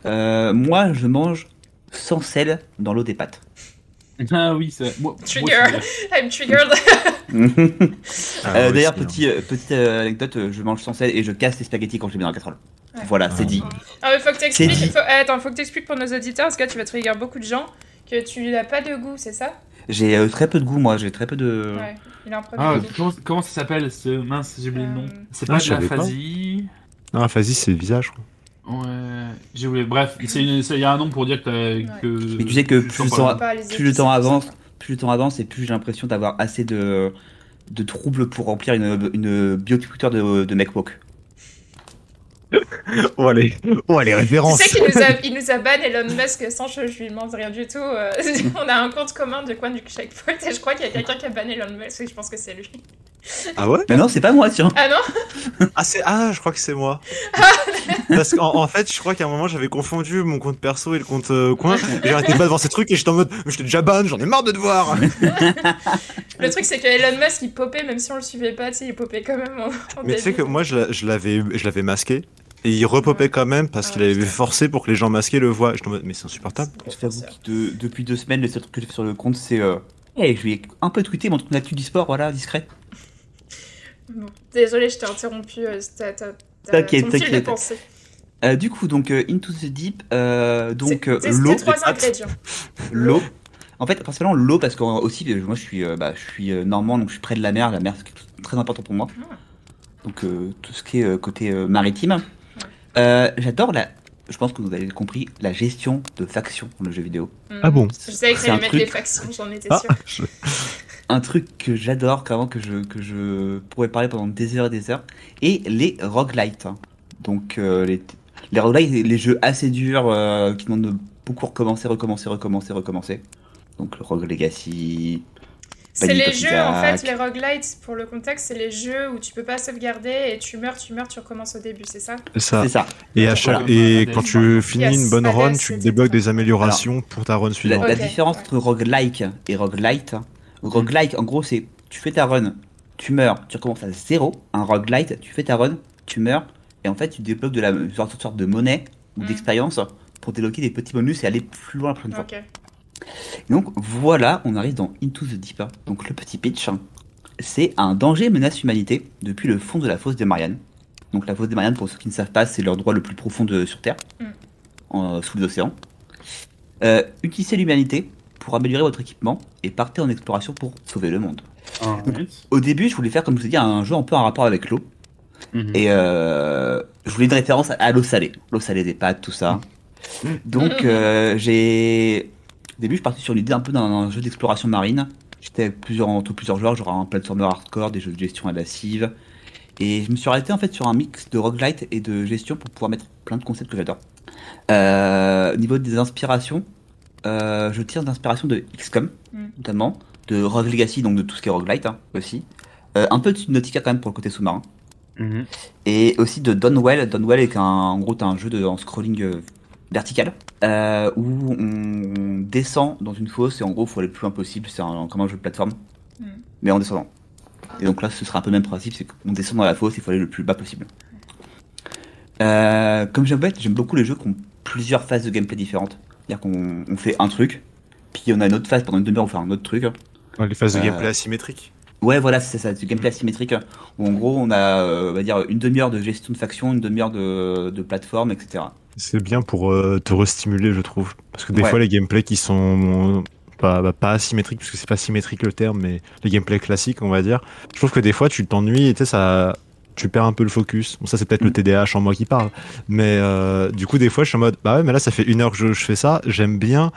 Euh, moi, je mange sans sel dans l'eau des pâtes. Ah oui, c'est. Moi, Trigger. I'm triggered. Ah, Euh, D'ailleurs, petit, euh, petite euh, anecdote, je mange sans sel et je casse les spaghettis quand je les mets dans la casserole. Ouais. Voilà, c'est Ah. dit. Ah, mais faut que t'expliques. Faut... eh, attends, faut que t'expliques pour nos auditeurs, parce que là, tu vas trigger beaucoup de gens, que tu n'as pas de goût, c'est ça? J'ai euh, très peu de goût, moi, j'ai très peu de... Ouais. Il a un problème Ah, de goût. comment, comment ça s'appelle ce mince, j'ai oublié le nom. Euh, C'est Ah, pas je de la savais pas. phasie. Non, Phasie, c'est le visage, je crois. Ouais, j'ai oublié. Bref, c'est une- c'est- il y a un nom pour dire que. que Mais tu sais que plus le temps- Pas les plus le épices, temps c'est avance, ça. plus le temps avance et plus j'ai l'impression d'avoir assez de, de troubles pour remplir une, une bioculture de, de MacBook. Oh, les, oh, les Tu références sais qu'il nous a, il nous a ban Elon Musk sans que je lui demande rien du tout. euh, on a un compte commun du coin du checkpoint et je crois qu'il y a quelqu'un qui a banné Elon Musk et je pense que c'est lui. Ah ouais? Mais non, c'est pas moi, tiens. Ah non? Ah, c'est... ah, je crois que c'est moi. Parce qu'en en fait, je crois qu'à un moment, j'avais confondu mon compte perso et le compte euh, coin. Et J'arrêtais pas de voir ces trucs et j'étais en mode, mais j'étais déjà ban, j'en ai marre de te voir. Le truc c'est que Elon Musk il popait même si on le suivait pas, tu sais, il popait quand même en, en Mais tu sais que moi, je je je l'avais masqué. Et il repopait quand même parce Ah, qu'il avait forcé pour que les gens masqués le voient. Mode, mais c'est insupportable. Je t'avoue que de- depuis deux semaines, le seul truc que j'ai fait sur le compte, c'est. Euh... hey, je vais un peu tweeter mon truc d'actu du sport, voilà, discret. Bon, Désolée, je t'ai interrompu. euh, T'inquiète, t'inquiète. Euh, du coup, donc, euh, Into the Deep, euh, donc euh, l'eau, l'eau. En fait, principalement l'eau, parce que aussi, moi je suis, euh, bah, je suis euh, normand, donc je suis près de la mer. La mer, c'est très important pour moi. Ah. Donc, euh, tout ce qui est euh, côté euh, maritime. Euh, J'adore la. Je pense que vous avez compris la gestion de factions dans le jeu vidéo. Ah bon Je savais que un mettre truc- les factions, j'en étais Ah, sûre. je- Un truc que j'adore, carrément, que je, que je pourrais parler pendant des heures et des heures, et les roguelites. hein. Donc, euh, les, les roguelites, les, les jeux assez durs euh, qui demandent de beaucoup recommencer, recommencer, recommencer, recommencer. Donc, le Rogue Legacy. C'est les jeux, en fait, les roguelites, pour le contexte, c'est les jeux où tu peux pas sauvegarder et tu meurs, tu meurs, tu recommences au début, c'est ça? C'est ça. Et, à chaque... Voilà. et quand tu finis Yes, une bonne run, tu débloques des améliorations pour ta run suivante. la différence entre roguelike et roguelite. Roguelike, en gros, c'est tu fais ta run, tu meurs, tu recommences à zéro. Un roguelite, tu fais ta run, tu meurs, et en fait, tu débloques de la une sorte sorte de monnaie ou Mm. d'expérience pour débloquer des petits bonus et aller plus loin la prochaine fois. Et donc voilà, on arrive dans Into the Deep. Donc le petit pitch, c'est un danger menace l'humanité depuis le fond de la fosse des Mariannes. Donc la fosse des Mariannes, pour ceux qui ne savent pas, c'est l'endroit le plus profond de, sur Terre, Mm. en- sous les océans. Euh, utilisez l'humanité pour améliorer votre équipement et partez en exploration pour sauver le monde. Alright. Au début, je voulais faire, comme je vous ai dit, un jeu un peu en rapport avec l'eau. Mhm. Et euh, je voulais une référence à l'eau salée. L'eau salée des pâtes, tout ça. Donc, euh, j'ai. Au début, je partais sur l'idée un peu d'un jeu d'exploration marine. J'étais avec plusieurs, entre plusieurs joueurs, genre un platformer hardcore, des jeux de gestion à la cive. Et je me suis arrêté en fait sur un mix de roguelite et de gestion pour pouvoir mettre plein de concepts que j'adore. Euh, au niveau des inspirations, euh, je tire d'inspiration de XCOM, Mm. notamment, de Rogue Legacy, donc de tout ce qui est roguelite hein, aussi. Euh, un peu de Subnautica quand même pour le côté sous-marin. Mhm. Et aussi de Donwell. Donwell est un, en gros un jeu de, en scrolling euh, vertical euh, où on descend dans une fosse et en gros il faut aller le plus loin possible. C'est un, comme un jeu de plateforme, Mm. mais en descendant. Et donc là ce sera un peu le même principe, c'est qu'on descend dans la fosse, il faut aller le plus bas possible. Euh, comme j'aime j'aime beaucoup les jeux qui ont plusieurs phases de gameplay différentes. C'est-à-dire qu'on on fait un truc, puis on a une autre phase pendant une demi-heure, on fait un autre truc. Ouais, Les phases de Euh, gameplay asymétriques. Ouais, voilà, c'est ça, du gameplay asymétrique, où en gros on a, euh, on va dire, une demi-heure de gestion de faction, une demi-heure de, de plateforme, etc. C'est bien pour euh, te restimuler, je trouve. Parce que des Ouais. fois, les gameplays qui sont pas, bah, pas asymétriques, parce que c'est pas symétrique le terme, mais les gameplays classiques, on va dire, je trouve que des fois, tu t'ennuies et ça. Tu perds un peu le focus. Bon, ça, c'est peut-être le Mm. TDAH en moi qui parle. Mais euh, du coup, des fois, je suis en mode, bah ouais, mais là, ça fait une heure que je, je fais ça. J'aime bien,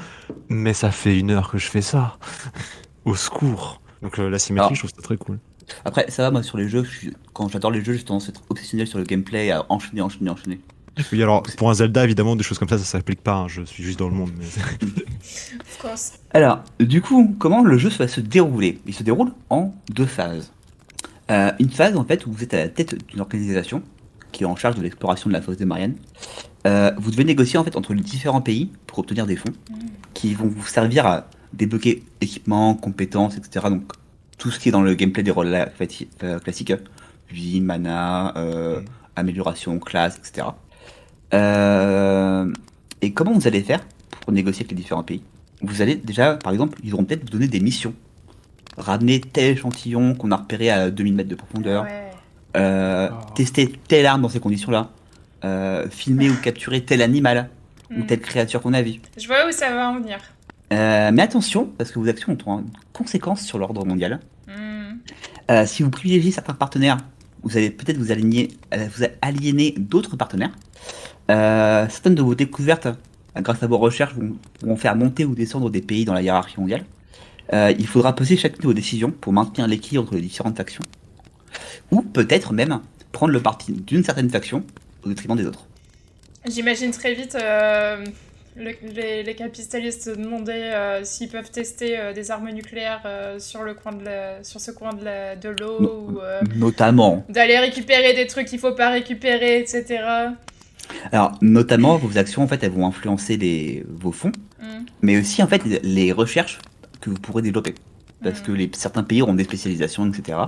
mais ça fait une heure que je fais ça. Au secours. Donc euh, la symétrie, Alors- je trouve ça très cool. Après, ça va, moi, sur les jeux, je suis- quand j'adore les jeux, j'ai tendance à être obsessionnel sur le gameplay, à enchaîner, enchaîner, enchaîner. Oui, alors pour un Zelda, évidemment, des choses comme ça, ça s'applique pas. hein, Je suis juste dans le monde. Mais... Of course. Alors, du coup, comment le jeu va se dérouler? Il se déroule en deux phases. Euh, une phase, en fait, où vous êtes à la tête d'une organisation qui est en charge de l'exploration de la fosse des Mariannes. Euh, vous devez négocier, en fait, entre les différents pays pour obtenir des fonds qui vont vous servir à débloquer équipements, compétences, etc. Donc, tout ce qui est dans le gameplay des rôles euh, classiques. Vie, mana, euh, amélioration, classe, etc. Euh, et comment vous allez faire pour négocier avec les différents pays? Vous allez déjà, par exemple, ils vont peut-être vous donner des missions. Ramener tel échantillon qu'on a repéré à 2000 mètres de profondeur. Ouais. Euh, Oh. Tester telle arme dans ces conditions-là. Euh, filmer ou capturer tel animal ou Mm. telle créature qu'on a vue. Je vois où ça va en venir. Euh, mais attention, parce que vos actions ont une conséquence sur l'ordre mondial. Mm. Euh, si vous privilégiez certains partenaires, vous allez peut-être vous aligner, euh, vous aliéner d'autres partenaires. Euh, certaines de vos découvertes, euh, grâce à vos recherches, vont, vont faire monter ou descendre des pays dans la hiérarchie mondiale. Euh, il faudra peser chacune de vos décisions pour maintenir l'équilibre entre les différentes factions. Ou peut-être même prendre le parti d'une certaine faction au détriment des autres. J'imagine très vite euh, le- les, les capitalistes demander s'ils peuvent tester des armes nucléaires sur, le coin de la- sur ce coin de l'eau ou Notamment, d'aller récupérer des trucs qu'il faut pas récupérer, etc. alors notamment vos actions en fait elles vont influencer les, vos fonds, Mm. mais aussi en fait les, recherches que vous pourrez développer. parce Mm. que les, certains pays auront des spécialisations, etc.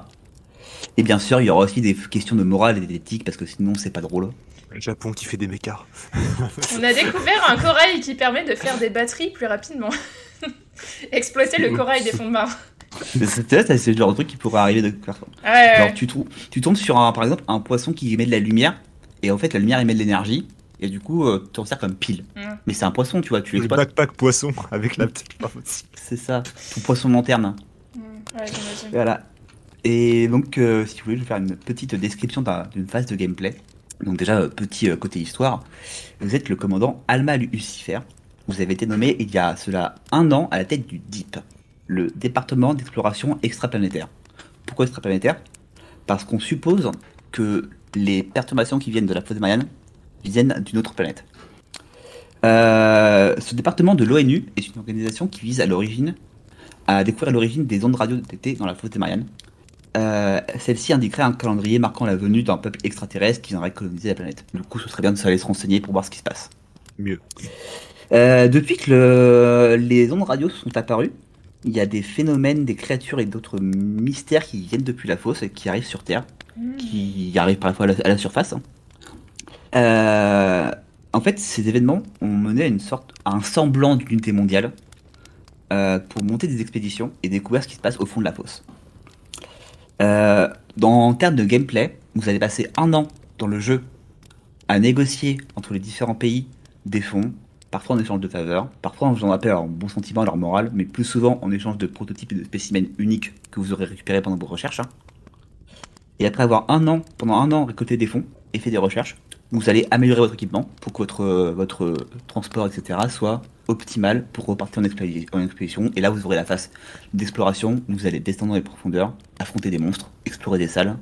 Et bien sûr, il y aura aussi des questions de morale et d'éthique, parce que sinon, c'est pas drôle. Le Japon qui fait des mécas. On a découvert un corail qui permet de faire des batteries plus rapidement. Exploiter le corail des fonds de C'est le genre de truc qui pourrait arriver de. Ah ouais, Alors, ouais. tu, tu tombes sur, un, par exemple, un poisson qui émet de la lumière, et en fait, la lumière émet de l'énergie, et du coup, euh, tu en sers comme pile. Mm. Mais c'est un poisson, tu vois, tu Le l'exploites. backpack poisson avec la petite. C'est ça, ton poisson lanterne. Mm. Ouais. Voilà. Et donc, euh, si vous voulez, je vais faire une petite description d'un- d'une phase de gameplay. Donc déjà, euh, petit euh, côté histoire. Vous êtes le commandant Alma Lucifer. Vous avez été nommé il y a cela un an à la tête du DEEP, le département d'exploration extraplanétaire. Pourquoi extraplanétaire Parce qu'on suppose que les perturbations qui viennent de la fosse des Mariannes viennent d'une autre planète. Euh, ce département de l'ONU est une organisation qui vise à l'origine à découvrir l'origine des ondes radio détectées dans la fosse des Mariannes. Euh, Celle-ci indiquerait un calendrier marquant la venue d'un peuple extraterrestre qui viendrait coloniser la planète. Du coup, ce serait bien de aller se renseigner pour voir ce qui se passe. Mieux. Euh, depuis que le- les ondes radio sont apparues, il y a des phénomènes, des créatures et d'autres mystères qui viennent depuis la fosse et qui arrivent sur Terre, Mm. qui arrivent parfois à la, à la surface. hein. Euh, en fait, ces événements ont mené à une sorte, à un semblant d'unité mondiale euh, pour monter des expéditions et découvrir ce qui se passe au fond de la fosse. Euh, dans en termes de gameplay, vous allez passer un an dans le jeu à négocier entre les différents pays des fonds, parfois en échange de faveurs, parfois en faisant appel à leur bon sentiment, à leur morale, mais plus souvent en échange de prototypes et de spécimens uniques que vous aurez récupérés pendant vos recherches. hein. Et après avoir un an, pendant un an récolté des fonds et fait des recherches, vous allez améliorer votre équipement pour que votre, votre transport, etc. soit optimal pour repartir en, expédi- en expédition. Et là, vous aurez la phase d'exploration vous allez descendre dans les profondeurs, affronter des monstres, explorer des salles,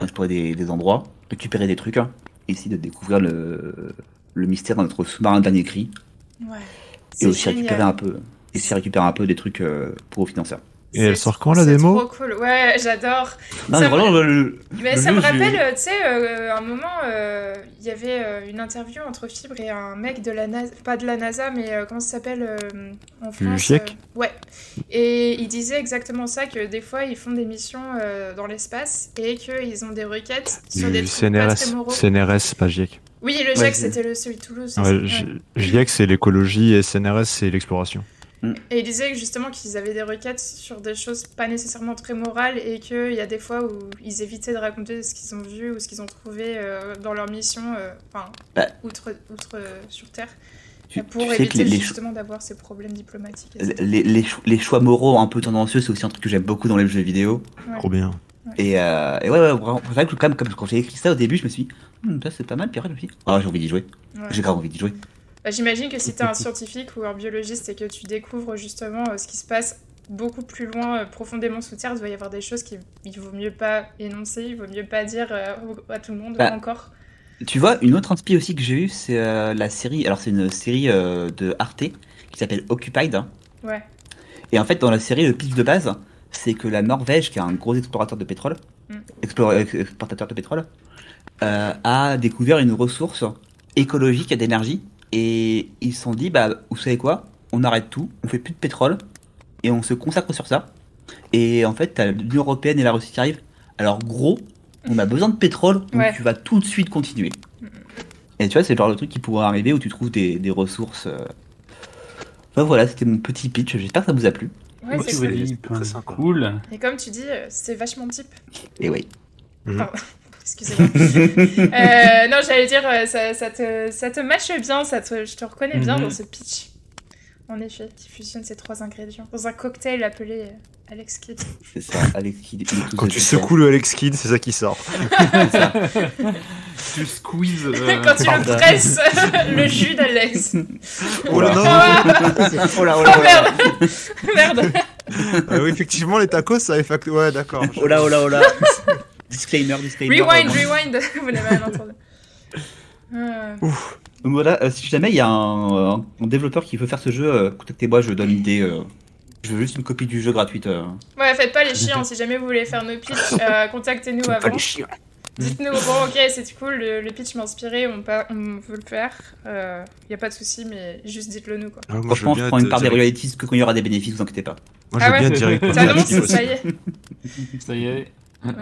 explorer des, endroits, récupérer des trucs, hein, essayer de découvrir le, le mystère dans notre sous-marin dernier cri Ouais. et C'est aussi récupérer génial. un peu et aussi récupérer un peu des trucs euh, pour vos financeurs. Et elle C'est- sort quand, la c'est démo trop cool. Ouais, j'adore. Non, Ça mais me- vraiment, le- Mais le ça me jeu, rappelle, euh, tu sais, euh, un moment, euh, il y avait euh, une interview entre Fibre et un mec de la NASA, pas de la NASA, mais euh, comment ça s'appelle euh, en France GIEC euh, Ouais. Et il disait exactement ça, que des fois, ils font des missions euh, dans l'espace et qu'ils ont des requêtes sur des Du trucs pas très CNRS. CNRS, c'est pas GIEC. Oui, le GIEC, c'était le celui de Toulouse. Ouais, GIEC, c'est l'écologie et CNRS, c'est l'exploration. Et il disait que, justement qu'ils avaient des requêtes sur des choses pas nécessairement très morales et qu'il y a des fois où ils évitaient de raconter ce qu'ils ont vu ou ce qu'ils ont trouvé euh, dans leur mission, euh, enfin, Bah. outre, outre euh, sur Terre, tu, pour tu sais que éviter les, les, justement d'avoir ces problèmes diplomatiques. et les choix moraux un peu tendancieux, c'est aussi un truc que j'aime beaucoup dans les jeux vidéo. Ouais. Trop bien. Et, euh, et ouais, ouais, c'est vrai que quand, même, quand j'ai écrit ça au début, je me suis dit, Hum, ça c'est pas mal, puis après je me suis dit, ah, j'ai envie d'y jouer. Ouais. J'ai grave envie d'y jouer. Bah, J'imagine que si t'es un scientifique ou un biologiste et que tu découvres justement euh, ce qui se passe beaucoup plus loin, euh, profondément sous terre, il doit y avoir des choses qu'il il vaut mieux pas énoncer, il vaut mieux pas dire à tout le monde Bah. encore. Tu vois, une autre inspi aussi que j'ai eue, c'est la série. Alors, c'est une série de Arte qui s'appelle Occupied. Ouais. Et en fait, dans la série, le pitch de base, c'est que la Norvège, qui est un gros explorateur de pétrole, Mm. explore- ex- exportateur de pétrole, euh, a découvert une ressource écologique et d'énergie. Et ils se sont dit, bah, vous savez quoi On arrête tout, on fait plus de pétrole, et on se consacre sur ça. Et en fait, t'as l'Union Européenne et la Russie qui arrivent. Alors, gros, on a besoin de pétrole, donc Ouais. tu vas tout de suite continuer. Et tu vois, c'est le genre de truc qui pourrait arriver où tu trouves des, des ressources. euh. Enfin, voilà, c'était mon petit pitch. J'espère que ça vous a plu. Ouais, Moi, c'est cool. Cool. Et comme tu dis, euh, c'est vachement deep. Et oui. Excusez-moi. Euh, non, j'allais dire, euh, ça, ça te, ça te matche bien, ça te, je te reconnais bien Mhm. dans ce pitch. En effet, qui fusionne ces trois ingrédients dans un cocktail appelé Alex Kidd. C'est ça, Alex Kidd. Quand tu secoues le Alex Kidd, c'est ça qui sort. Ça. Tu squeezes. euh, Quand tu le presses, le jus d'Alex. Oh là, non Oh là, oh Oh là, oh là. merde Merde Ah oui, effectivement, les tacos, ça fait... Ouais, d'accord. Oh là, oh là, oh là. Disclaimer, disclaimer. Rewind, rewind Vous n'avez rien entendu. Euh, Donc voilà, euh, si jamais il y a un, un- un développeur qui veut faire ce jeu, euh, contactez-moi, je donne l'idée. Je veux juste une copie du jeu gratuite. euh. Ouais, faites pas les chiens, si jamais vous voulez faire nos pitchs, euh, contactez-nous Pas avant. les chiens. Dites-nous, bon, ok, c'est cool, le, le pitch m'a inspiré, on, pa- on veut le faire. Euh, y a pas de souci, mais juste dites-le nous, quoi. Ah, moi, je Franchement, je bien prends une part des royalties que quand il y aura des bénéfices, vous inquiétez pas. Moi, je Ah veux ouais bien direct. Ça ça y est. Ça y est. Ouais.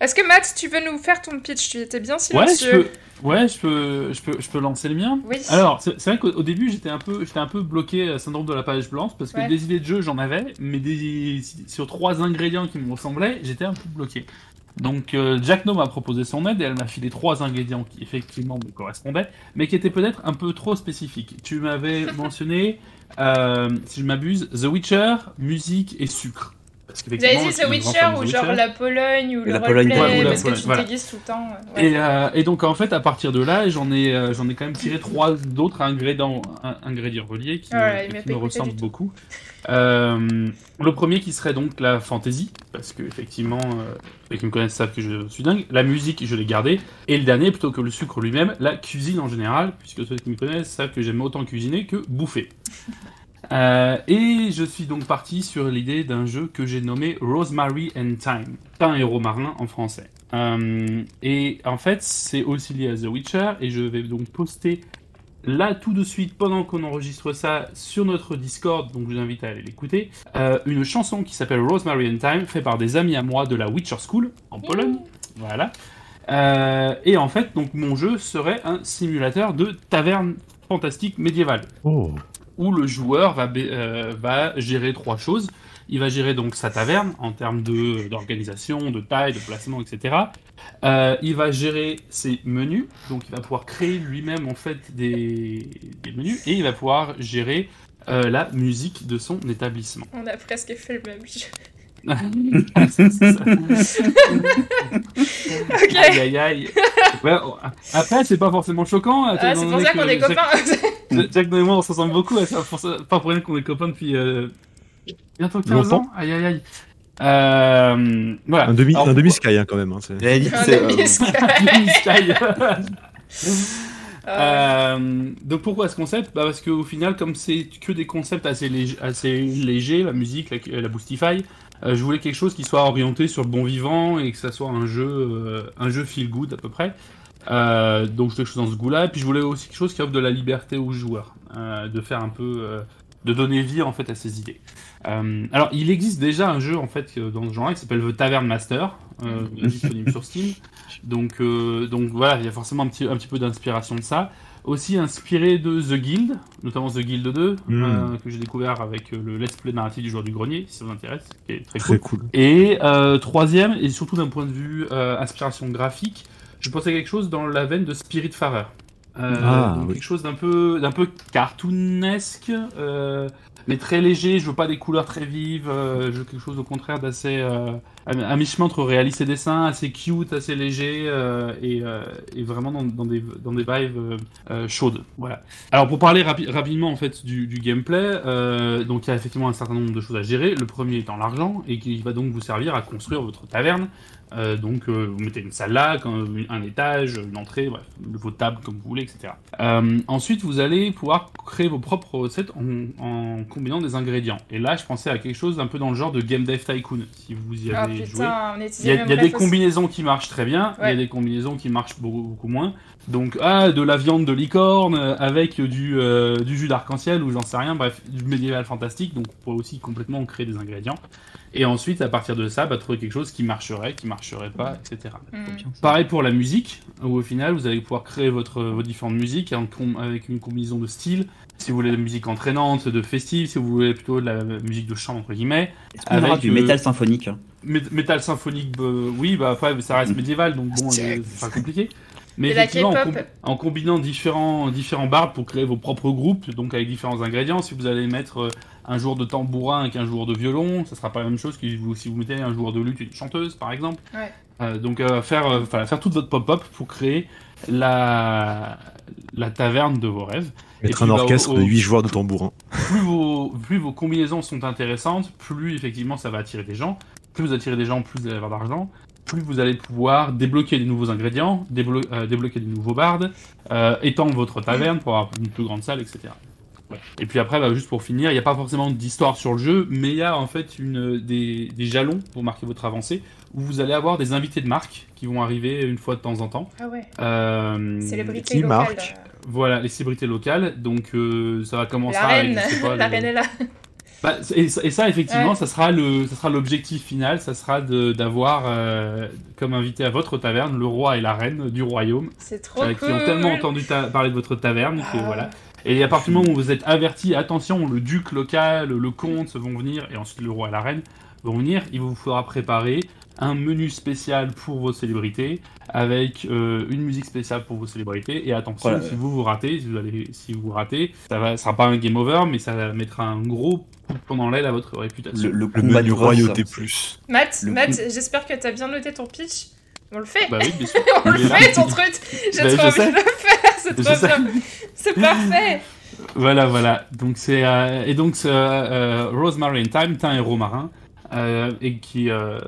Est-ce que Matt, tu veux nous faire ton pitch? Tu étais bien Ouais, je silencieux. peux, ouais, je peux, je peux, je peux lancer le mien. Oui. Alors, c'est vrai qu'au au début, j'étais un peu, j'étais un peu bloqué euh, syndrome de la page blanche parce que Ouais. des idées de jeu, j'en avais, mais des, sur trois ingrédients qui me ressemblaient, j'étais un peu bloqué. Donc, euh, Jack No m'a proposé son aide et elle m'a filé trois ingrédients qui effectivement me correspondaient, mais qui étaient peut-être un peu trop spécifiques. Tu m'avais mentionné, euh, si je m'abuse, The Witcher, musique et sucre. Parce Vous avez dit The Witcher ou genre Witcher. la Pologne ou Et le la Pologne, roleplay ouais, ou la parce que tu déguises tout le temps. ouais. Et, euh, et donc en fait à partir de là j'en ai euh, j'en ai quand même tiré trois d'autres ingrédients ingrédients reliés qui, me, ressemblent beaucoup. Euh, le premier qui serait donc la fantasy parce que effectivement euh, ceux qui me connaissent savent que je suis dingue. La musique je l'ai gardée et le dernier plutôt que le sucre lui-même la cuisine en général puisque ceux qui me connaissent savent que j'aime autant cuisiner que bouffer. Euh, et je suis donc parti sur l'idée d'un jeu que j'ai nommé Rosemary and Time, pain et romarin en français. Euh, et en fait, c'est aussi lié à The Witcher, et je vais donc poster là tout de suite, pendant qu'on enregistre ça, sur notre Discord, donc je vous invite à aller l'écouter, euh, une chanson qui s'appelle Rosemary and Time, faite par des amis à moi de la Witcher School, en Pologne. Voilà. Euh, et en fait, donc mon jeu serait un simulateur de taverne fantastique médiévale Oh. Où le joueur euh, va gérer trois choses. Il va gérer donc sa taverne en termes d'organisation, de taille, de placement, etc. Euh, il va gérer ses menus, donc il va pouvoir créer lui-même en fait des, des menus et il va pouvoir gérer euh, la musique de son établissement. On a presque fait le même jeu. Ok. Aïe aïe aïe. Ouais, après, c'est pas forcément choquant. Ah, c'est pour ça qu'on est Jack- copains. Jack et moi, on se ressemble beaucoup. c'est pour ça- pas pour rien qu'on est copains depuis euh, bientôt 15 Longtemps. ans. Aïe aïe aïe. Euh, voilà. Un demi, Alors, un demi Sky hein, quand même. Hein, dit que Un euh, demi Sky. Demi Sky. Euh, Euh, donc pourquoi ce concept? Bah Parce qu'au final, comme c'est que des concepts assez, lég- assez légers, la musique, la, la Boostify, euh, je voulais quelque chose qui soit orienté sur le bon vivant et que ça soit un jeu, euh, un jeu feel good à peu près. Euh, donc je voulais quelque chose dans ce goût-là. Et puis je voulais aussi quelque chose qui offre de la liberté aux joueurs, de faire un peu, de donner vie en fait à ces idées. Alors il existe déjà un jeu en fait dans ce genre qui s'appelle The Tavern Master, disponible sur Steam. Donc, donc voilà, il y a forcément un petit, un petit peu d'inspiration de ça. Aussi inspiré de The Guild, notamment The Guild 2, Mm. euh, que j'ai découvert avec euh, le Let's Play narratif du joueur du grenier, si ça vous intéresse, qui est très Très cool. cool. Et euh, troisième, et surtout d'un point de vue euh, inspiration graphique, je pensais à quelque chose dans la veine de Spiritfarer. Euh, Ah, donc oui. quelque chose d'un peu, d'un peu cartoonesque, euh, mais très léger. Je veux pas des couleurs très vives. euh, je veux quelque chose au contraire d'assez, euh, un mi-chemin entre réaliste et dessin, assez cute, assez léger euh, et, euh, et vraiment dans, des dans des vibes chaudes. Voilà. Alors pour parler rapi- rapidement en fait du, du gameplay, donc il y a effectivement un certain nombre de choses à gérer. Le premier étant l'argent et qui va donc vous servir à construire votre taverne. Euh, donc euh, vous mettez une salle là, un étage, une entrée, bref, vos tables comme vous voulez, etc. Euh, ensuite, vous allez pouvoir créer vos propres recettes en, en combinant des ingrédients. Et là, je pensais à quelque chose un peu dans le genre de Game Dev Tycoon, si vous y Oh avez joué. putain, Il y a, il y a des combinaisons qui marchent très bien, il y a des combinaisons qui marchent beaucoup, beaucoup moins. Donc, ah, de la viande de licorne avec du, du jus d'arc-en-ciel ou j'en sais rien, bref, du médiéval fantastique. Donc, on peut aussi complètement créer des ingrédients. Et ensuite, à partir de ça, bah, trouver quelque chose qui marcherait, qui marcherait pas, etc. Mm. Pareil pour la musique, où au final, vous allez pouvoir créer votre, vos différentes musiques avec une combinaison de styles. Si vous voulez de la musique entraînante, de festive, si vous voulez plutôt de la musique de chant, entre guillemets. Est-ce qu'on aura du euh, métal symphonique Mé- Métal symphonique, euh, oui, bah après ça reste Mm. médiéval, donc bon, euh, c'est pas compliqué. Mais effectivement, en, en combinant différents, différents bars pour créer vos propres groupes, donc avec différents ingrédients, si vous allez mettre euh, un jour de tambourin avec un jour de violon, ça sera pas la même chose que vous- si vous mettez un jour de lutte et une chanteuse, par exemple. Ouais. Euh, donc euh, faire, euh, enfin, faire toute votre pop-up pour créer la, la taverne de vos rêves. Mettre puis, un bah, orchestre au- de au- 8 joueurs de tambourin. plus vos, plus vos combinaisons sont intéressantes, plus effectivement ça va attirer des gens. Plus vous attirez des gens, plus vous allez avoir d'argent. Plus vous allez pouvoir débloquer des nouveaux ingrédients, déblo- euh, débloquer des nouveaux bardes, euh, étendre votre taverne pour avoir une plus grande salle, etc. Ouais. Et puis après, bah, juste pour finir, il n'y a pas forcément d'histoire sur le jeu, mais il y a en fait une, des, des jalons pour marquer votre avancée, où vous allez avoir des invités de marque qui vont arriver une fois de temps en temps. Ah ouais. Euh, Célébrité qui locale. marque Voilà, les célébrités locales. Donc euh, ça va commencer La reine, pas, la le- reine est là. bah, et, ça- et ça, effectivement, Ouais. ça sera le, ça sera l'objectif final. Ça sera d'avoir euh, comme invité à votre taverne le roi et la reine du royaume, C'est trop euh, cool. qui ont tellement entendu parler de votre taverne que Ah. voilà. Et à partir du moment où vous êtes averti, attention, le duc local, le comte vont venir, et ensuite le roi et la reine vont venir, il vous faudra préparer un menu spécial pour vos célébrités, avec euh, une musique spéciale pour vos célébrités. Et attention, Voilà. si vous vous ratez, si vous, allez, si vous ratez, ça va, ça sera pas un game over, mais ça mettra un gros coup pendant l'aile à votre réputation. Le, le Le combat menu du royauté plus. Matt, Le Matt, coup- j'espère que t'as bien noté ton pitch. On le fait. Bah oui, bien sûr. On le fait ton truc. J'ai Bah, trop je envie de le faire. C'est Je trop sais. bien. C'est parfait. Voilà, voilà. Donc c'est euh, et donc c'est, euh, euh, Rosemary and Time, thym et romarin, euh, et qui euh,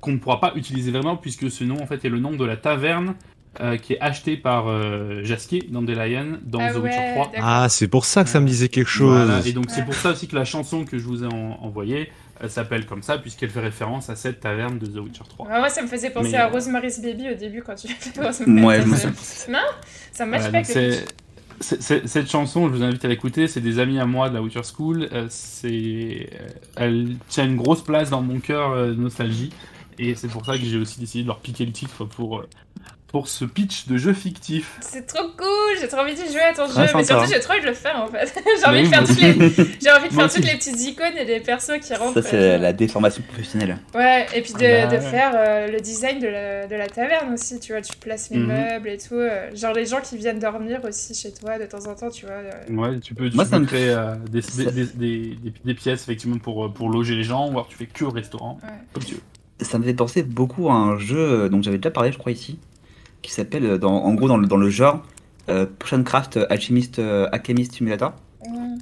qu'on ne pourra pas utiliser vraiment puisque ce nom en fait est le nom de la taverne euh, qui est achetée par euh, Jasquier dans Dandelion dans Ah The Witcher ouais, 3. d'accord. Ah, c'est pour ça que ça me disait quelque chose. Voilà, et donc c'est pour ça aussi que la chanson que je vous ai en- envoyée euh, s'appelle comme ça puisqu'elle fait référence à cette taverne de The Witcher 3. Ah, moi, ça me faisait penser Mais, à euh, Rosemary's Baby au début quand tu fais Rosemary's Ouais, je me Baby. souviens. Ça match Voilà, pas cette chanson, je vous invite à l'écouter. C'est des amis à moi de la Witcher School. euh, c'est, euh, elle tient une grosse place dans mon cœur euh, de nostalgie, et c'est pour ça que j'ai aussi décidé de leur piquer le titre pour euh, pour ce pitch de jeu fictif. C'est trop cool, j'ai trop envie de jouer à ton jeu, mais surtout hein. j'ai trop envie de le faire en fait. j'ai envie Mais de faire moi toutes les, j'ai envie de faire toutes les petites icônes et les persos qui rentrent. Ça, c'est la déformation professionnelle. Ouais, et puis de, Bah, de ouais. faire euh, le design de la, de la taverne aussi, tu vois, tu places les Mhm. meubles et tout. euh, genre les gens qui viennent dormir aussi chez toi de temps en temps, tu vois. euh, Ouais, tu peux, tu Moi, peux ça me- créer euh, des, ça- des, des, des- des- des pièces effectivement pour, euh, pour loger les gens, ou alors tu fais que restaurant, Ouais. comme tu veux. Ça me fait penser beaucoup à un jeu euh, dont j'avais déjà parlé, je crois, ici, qui s'appelle, euh, dans- en gros, dans le, dans le genre, euh, Potioncraft Alchemist, euh, Alchemist Simulator. Mm.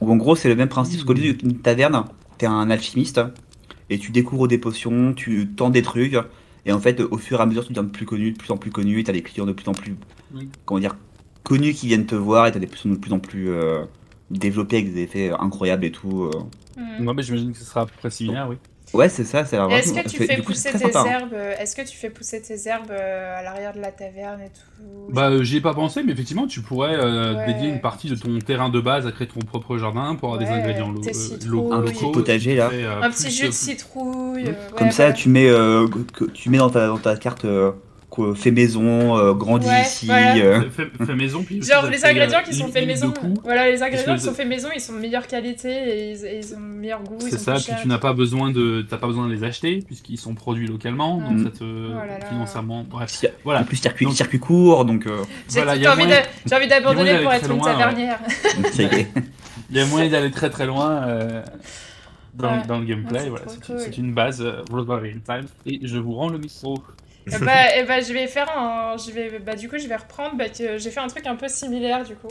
Où en gros, c'est le même principe, parce qu'au lieu d'une taverne, t'es un alchimiste, et tu découvres des potions, tu tends des trucs, et en fait, au fur et à mesure, tu deviens de plus connu, de plus en plus connu, et t'as des clients de plus en plus, comment dire, connus qui viennent te voir, et t'as des potions de plus en plus euh, développées avec des effets incroyables et tout. euh. Mm. Ouais, mais j'imagine que ce sera à peu près similaire, oui. Ouais, c'est ça, c'est Et vraiment. Est-ce que tu fais coup, pousser tes sympa, hein. herbes euh, Est-ce que tu fais pousser tes herbes euh, à l'arrière de la taverne et tout? Bah, euh, j'y ai pas pensé, mais effectivement, tu pourrais euh, Ouais. dédier une partie de ton terrain de base à créer ton propre jardin pour avoir des ingrédients lo- euh, locaux. Un petit potager, là. euh, Un petit jus de citrouille. euh, Comme ça, voilà. tu mets, euh, que- tu mets dans ta, dans ta carte euh, fait maison, euh, grandi Ouais, ici. voilà. euh, Fait, fait maison, puis Genre les fait, ingrédients euh, qui sont faits maison. Voilà, les ingrédients qui sont faits maison, ils sont de meilleure qualité et ils, et ils ont meilleur goût. C'est ça, puis tu n'as pas besoin de, t'as pas besoin de les acheter puisqu'ils sont produits localement, donc Mhm. ça te Oh financièrement, bref. Voilà. En plus, circuit, Donc- circuit court, donc euh, J'ai Voilà, envie d'abandonner pour être une tavernière. Il y a moyen d'aller très très loin euh, dans, Ouais. dans le gameplay. Ouais, c'est voilà, c'est une- cool. c'est une base euh, Time. Et je vous rends le micro. Bah, je vais faire un. Je vais, bah, du coup, je vais reprendre. Bah, que j'ai fait un truc un peu similaire, du coup.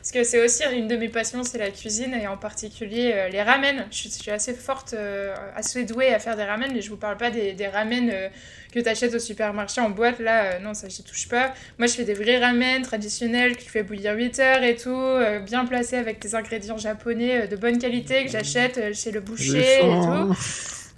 Parce que c'est aussi une de mes passions, c'est la cuisine et en particulier euh, les ramen. Je suis, je suis assez forte, euh, assez douée à faire des ramen, mais je vous parle pas des, des ramen euh, que tu achètes au supermarché en boîte. Là, non, ça, j'y touche pas. Moi, je fais des vrais ramen traditionnels que tu fais bouillir 8 heures et tout, bien placés avec des ingrédients japonais de bonne qualité que j'achète chez le boucher et tout.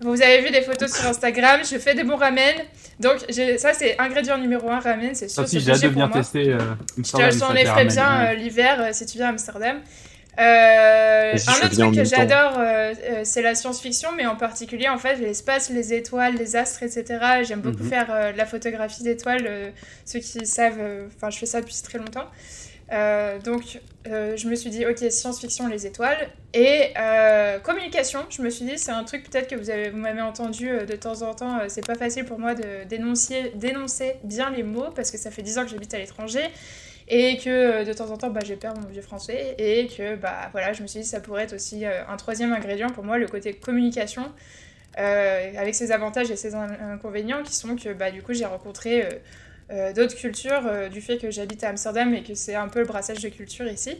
Vous avez vu des photos sur Instagram, je fais des bons ramen. Donc ça c'est ingrédient numéro un ramen, c'est sûr. C'est j'ai hâte de venir tester. Euh, Je Amsterdam, te ça j'en fait ai fait ramen. bien euh, l'hiver euh, si tu viens à Amsterdam. Euh, un autre truc que j'adore, euh, euh, c'est la science-fiction, mais en particulier en fait l'espace, les étoiles, les astres, etc. J'aime beaucoup Mhm. faire euh, de la photographie d'étoiles. euh, ceux qui savent, euh, enfin je fais ça depuis très longtemps. Euh, donc euh, je me suis dit ok science-fiction les étoiles. Et euh, communication je me suis dit c'est un truc peut-être que vous avez vous m'avez entendu de temps en temps c'est pas facile pour moi de dénoncer dénoncer bien les mots parce que ça fait 10 ans que j'habite à l'étranger et que de temps en temps bah, j'ai peur mon vieux français et que bah voilà je me suis dit ça pourrait être aussi un troisième ingrédient pour moi le côté communication avec ses avantages et ses in- inconvénients qui sont que bah, du coup j'ai rencontré d'autres cultures euh, du fait que j'habite à Amsterdam et que c'est un peu le brassage de culture ici.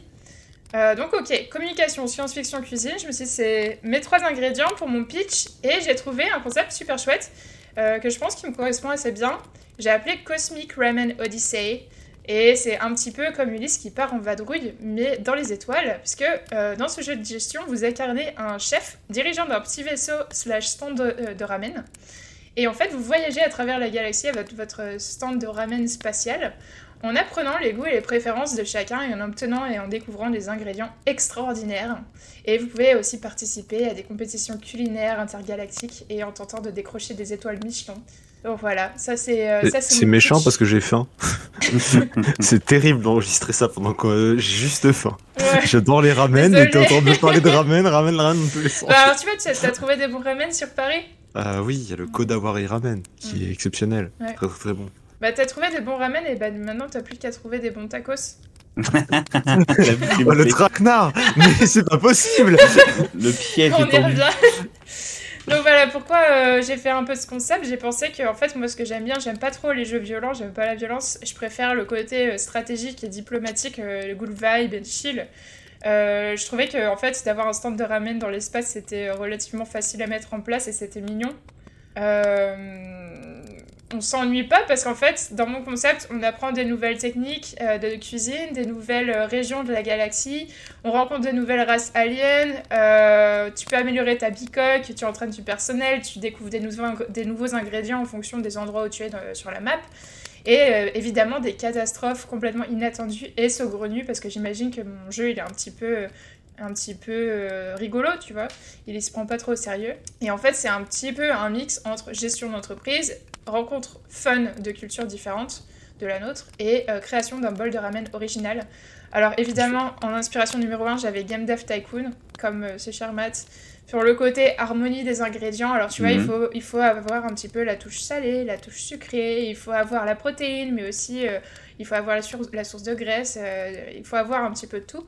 Euh, donc ok, communication, science-fiction, cuisine, je me suis dit c'est mes trois ingrédients pour mon pitch et j'ai trouvé un concept super chouette euh, que je pense qui me correspond assez bien. J'ai appelé Cosmic Ramen Odyssey et c'est un petit peu comme Ulysse qui part en vadrouille mais dans les étoiles puisque euh, dans ce jeu de gestion vous incarnez un chef dirigeant d'un petit vaisseau slash stand euh, de ramen et en fait, vous voyagez à travers la galaxie avec votre stand de ramen spatial en apprenant les goûts et les préférences de chacun et en obtenant et en découvrant des ingrédients extraordinaires. Et vous pouvez aussi participer à des compétitions culinaires intergalactiques et en tentant de décrocher des étoiles Michelin. Donc voilà, ça c'est euh, C'est méchant pitch. parce que j'ai faim. c'est terrible d'enregistrer ça pendant que euh, j'ai juste faim. Ouais. J'adore les ramen et t'es en train de parler de ramen, ramen, ramen dans tous les sens. Bah alors tu vois, tu as, t'as trouvé des bons ramen sur Paris? Ah oui, il y a le Kodawari ramen qui est exceptionnel. Mm. Ouais. Très très, très bon. Bah t'as trouvé des bons ramen et bah maintenant t'as plus qu'à trouver des bons tacos. Oh, le traquenard Mais c'est pas possible Le piège On est y revient. Donc voilà pourquoi euh, j'ai fait un peu ce concept. J'ai pensé que en fait moi ce que j'aime bien, j'aime pas trop les jeux violents, j'aime pas la violence. Je préfère le côté euh, stratégique et diplomatique, euh, le good vibe et le chill. Euh, je trouvais que en fait d'avoir un stand de ramen dans l'espace c'était relativement facile à mettre en place et c'était mignon. Euh, on s'ennuie pas parce qu'en fait, dans mon concept, on apprend des nouvelles techniques euh, de cuisine, des nouvelles euh, régions de la galaxie, on rencontre de nouvelles races aliens, euh, tu peux améliorer ta bicoque, tu entraînes du personnel, tu découvres des nouveaux, des nouveaux ingrédients en fonction des endroits où tu es sur la map. Et euh, évidemment des catastrophes complètement inattendues et saugrenues parce que j'imagine que mon jeu il est un petit peu peu euh, rigolo, tu vois. Il, il se prend pas trop au sérieux. Et en fait, c'est un petit peu un mix entre gestion d'entreprise, rencontre fun de cultures différentes de la nôtre et euh, création d'un bol de ramen original. Alors évidemment, en inspiration numéro 1, j'avais Game Dev Tycoon, comme euh, ce cher Matt, sur le côté harmonie des ingrédients. Alors tu vois, il, Mhm. faut, il faut avoir un petit peu la touche salée, la touche sucrée, il faut avoir la protéine, mais aussi euh, il faut avoir la, sur- la source de graisse, euh, il faut avoir un petit peu de tout.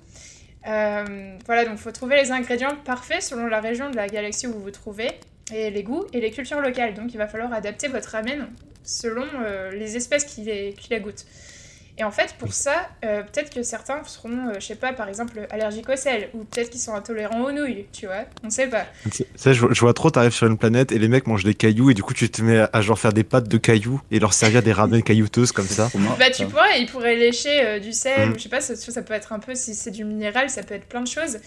Euh, voilà, donc il faut trouver les ingrédients parfaits selon la région de la galaxie où vous vous trouvez, et les goûts et les cultures locales. Donc il va falloir adapter votre ramen selon les espèces qui les, qui la goûtent. Et en fait, pour ça, euh, peut-être que certains seront, euh, je sais pas, par exemple, allergiques au sel, ou peut-être qu'ils sont intolérants aux nouilles, tu vois, on sait pas. Tu sais, je, vois- je vois trop, t'arrives sur une planète et les mecs mangent des cailloux et du coup tu te mets à, à genre faire des pâtes de cailloux et leur servir des ramen caillouteuses comme ça. Bah tu ça. pourrais, ils pourraient lécher euh, du sel, Mm. ou je sais pas, ça, ça peut être un peu, si c'est du minéral, ça peut être plein de choses.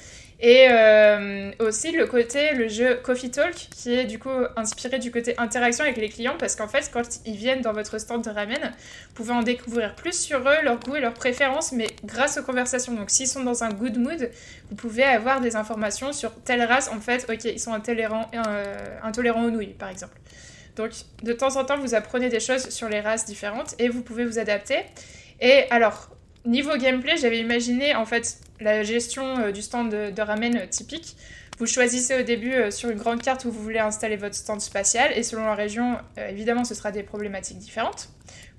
Et euh, aussi le côté, le jeu Coffee Talk, qui est du coup inspiré du côté interaction avec les clients, parce qu'en fait, quand ils viennent dans votre stand de ramen, vous pouvez en découvrir plus sur eux, leurs goûts et leurs préférences, mais grâce aux conversations. Donc s'ils sont dans un good mood, vous pouvez avoir des informations sur telle race, en fait, ok, ils sont intolérants, euh, intolérants aux nouilles, par exemple. Donc, de temps en temps, vous apprenez des choses sur les races différentes et vous pouvez vous adapter. Et alors, niveau gameplay, j'avais imaginé en fait la gestion euh, du stand de, ramen euh, typique. Vous choisissez au début euh, sur une grande carte où vous voulez installer votre stand spatial et selon la région, évidemment, ce sera des problématiques différentes.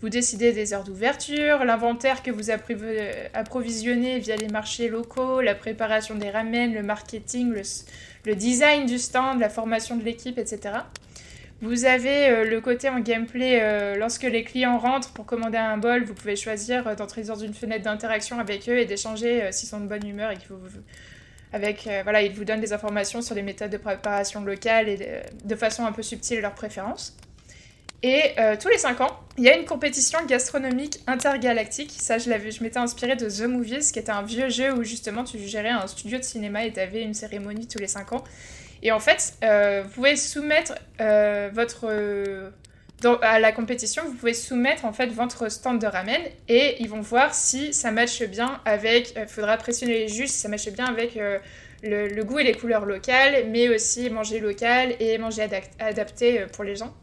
Vous décidez des heures d'ouverture, l'inventaire que vous approvisionnez via les marchés locaux, la préparation des ramen, le marketing, le design du stand, la formation de l'équipe, etc. Vous avez euh, le côté en gameplay, euh, lorsque les clients rentrent pour commander un bol, vous pouvez choisir euh, d'entrer dans une fenêtre d'interaction avec eux et d'échanger s'ils sont de bonne humeur et qu'ils vous, avec, voilà, ils vous donnent des informations sur les méthodes de préparation locales et de, façon un peu subtile leurs préférences. Et tous les 5 ans, il y a une compétition gastronomique intergalactique. Ça, je l'avais, je m'étais inspirée de The Movies, qui était un vieux jeu où justement tu gérais un studio de cinéma et tu avais une cérémonie tous les 5 ans. Et en fait, euh, vous pouvez soumettre euh, votre euh, à la compétition, vous pouvez soumettre en fait votre stand de ramen et ils vont voir si ça matche bien avec. Il faudra pressionner les juges si ça matche bien avec le, goût et les couleurs locales, mais aussi manger local et manger adapté pour les gens.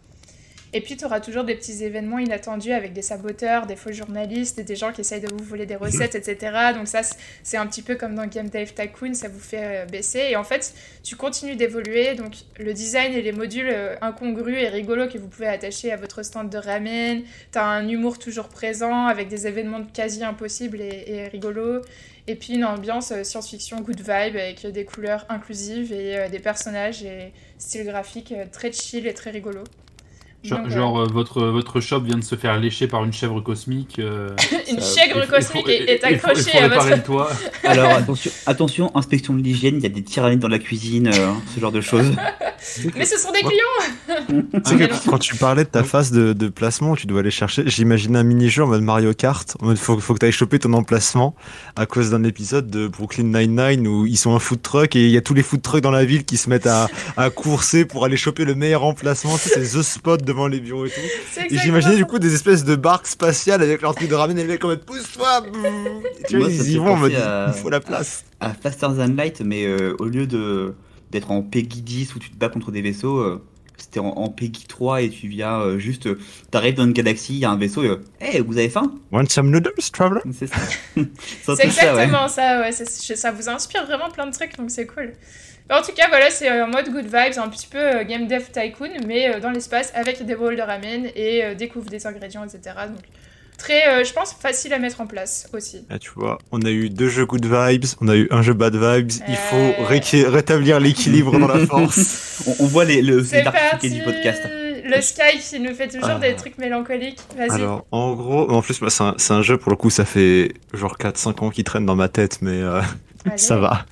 Et puis, tu auras toujours des petits événements inattendus avec des saboteurs, des faux journalistes, des gens qui essayent de vous voler des recettes, etc. Donc ça, c'est un petit peu comme dans Game Dev Tycoon, ça vous fait euh, baisser. Et en fait, tu continues d'évoluer. Donc le design et les modules euh, incongrus et rigolos que vous pouvez attacher à votre stand de ramen. Tu as un humour toujours présent avec des événements quasi impossibles et, et rigolos. Et puis une ambiance euh, science-fiction good vibe avec des couleurs inclusives et des personnages et style graphique très chill et très rigolo. Genre, Donc, genre, euh, votre, votre shop vient de se faire lécher par une chèvre cosmique. euh, une ça- chèvre cosmique est, accrochée à votre... toit. Alors attention, attention, inspection de l'hygiène, il y a des tyrannides dans la cuisine, euh, ce genre de choses. Mais ce sont des clients non. que quand tu parlais de ta phase de, de placement, tu dois aller chercher. J'imaginais un mini-jeu en mode Mario Kart. En mode faut, faut que tu ailles choper ton emplacement à cause d'un épisode de Brooklyn Nine-Nine où ils sont un food truck et il y a tous les food trucks dans la ville qui se mettent à, à courser pour aller choper le meilleur emplacement. Tu sais, c'est The Spot devant les bureaux et tout. Et exactement j'imaginais du coup des espèces de barques spatiales avec leur truc de ramen et les mecs en mode pousse-toi. Tu vois, ils y vont en mode il faut la place. À Faster Than Light, mais euh, au lieu de d'être en Peggy 10 où tu te bats contre des vaisseaux, euh, c'était en, en Peggy 3 et tu viens euh, juste, euh, t'arrives dans une galaxie, il y a un vaisseau et euh, hey, vous avez faim? Want some noodles, traveler? C'est ça. C'est truc ça, ouais. exactement ça, ouais. ça vous inspire vraiment plein de trucs, donc c'est cool. En tout cas, voilà, c'est en mode good vibes, un petit peu euh, Game Dev Tycoon, mais euh, dans l'espace avec des bowls de ramen et euh, découvre des ingrédients, etc. Donc, très, euh, je pense, facile à mettre en place aussi. Ah, tu vois, on a eu deux jeux good vibes, on a eu un jeu bad vibes. Il faut Euh. rétablir l'équilibre dans la force. On, on voit les, le du podcast. Le Sky qui nous fait toujours Ah. des trucs mélancoliques. Vas-y. Alors, en gros, en plus, bah, c'est un, jeu pour le coup, ça fait genre 4-5 ans qu'il traîne dans ma tête, mais euh, ça va.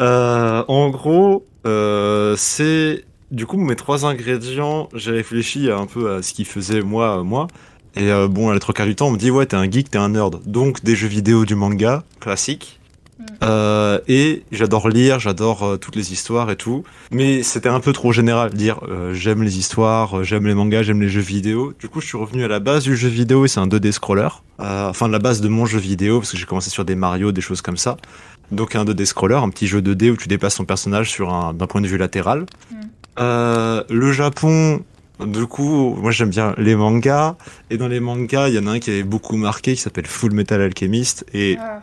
Euh, en gros, euh, c'est du coup mes trois ingrédients. J'ai réfléchi un peu à ce qu'ils faisaient moi, moi. Et euh, bon, les trois quarts du temps, on me dit ouais, t'es un geek, t'es un nerd. Donc des jeux vidéo, du manga classique. Mm. Euh, et j'adore lire, j'adore euh, toutes les histoires et tout. Mais c'était un peu trop général, dire euh, j'aime les histoires, euh, j'aime les mangas, j'aime les jeux vidéo. Du coup, je suis revenu à la base du jeu vidéo et c'est un 2D scroller. Euh, enfin, la base de mon jeu vidéo, parce que j'ai commencé sur des Mario, des choses comme ça. Donc un 2D scroller, un petit jeu 2D où tu déplaces ton personnage sur un d'un point de vue latéral. Mm. Euh, le Japon, du coup, moi j'aime bien les mangas. Et dans les mangas, il y en a un qui avait beaucoup marqué, qui s'appelle Full Metal Alchemist, et Ah.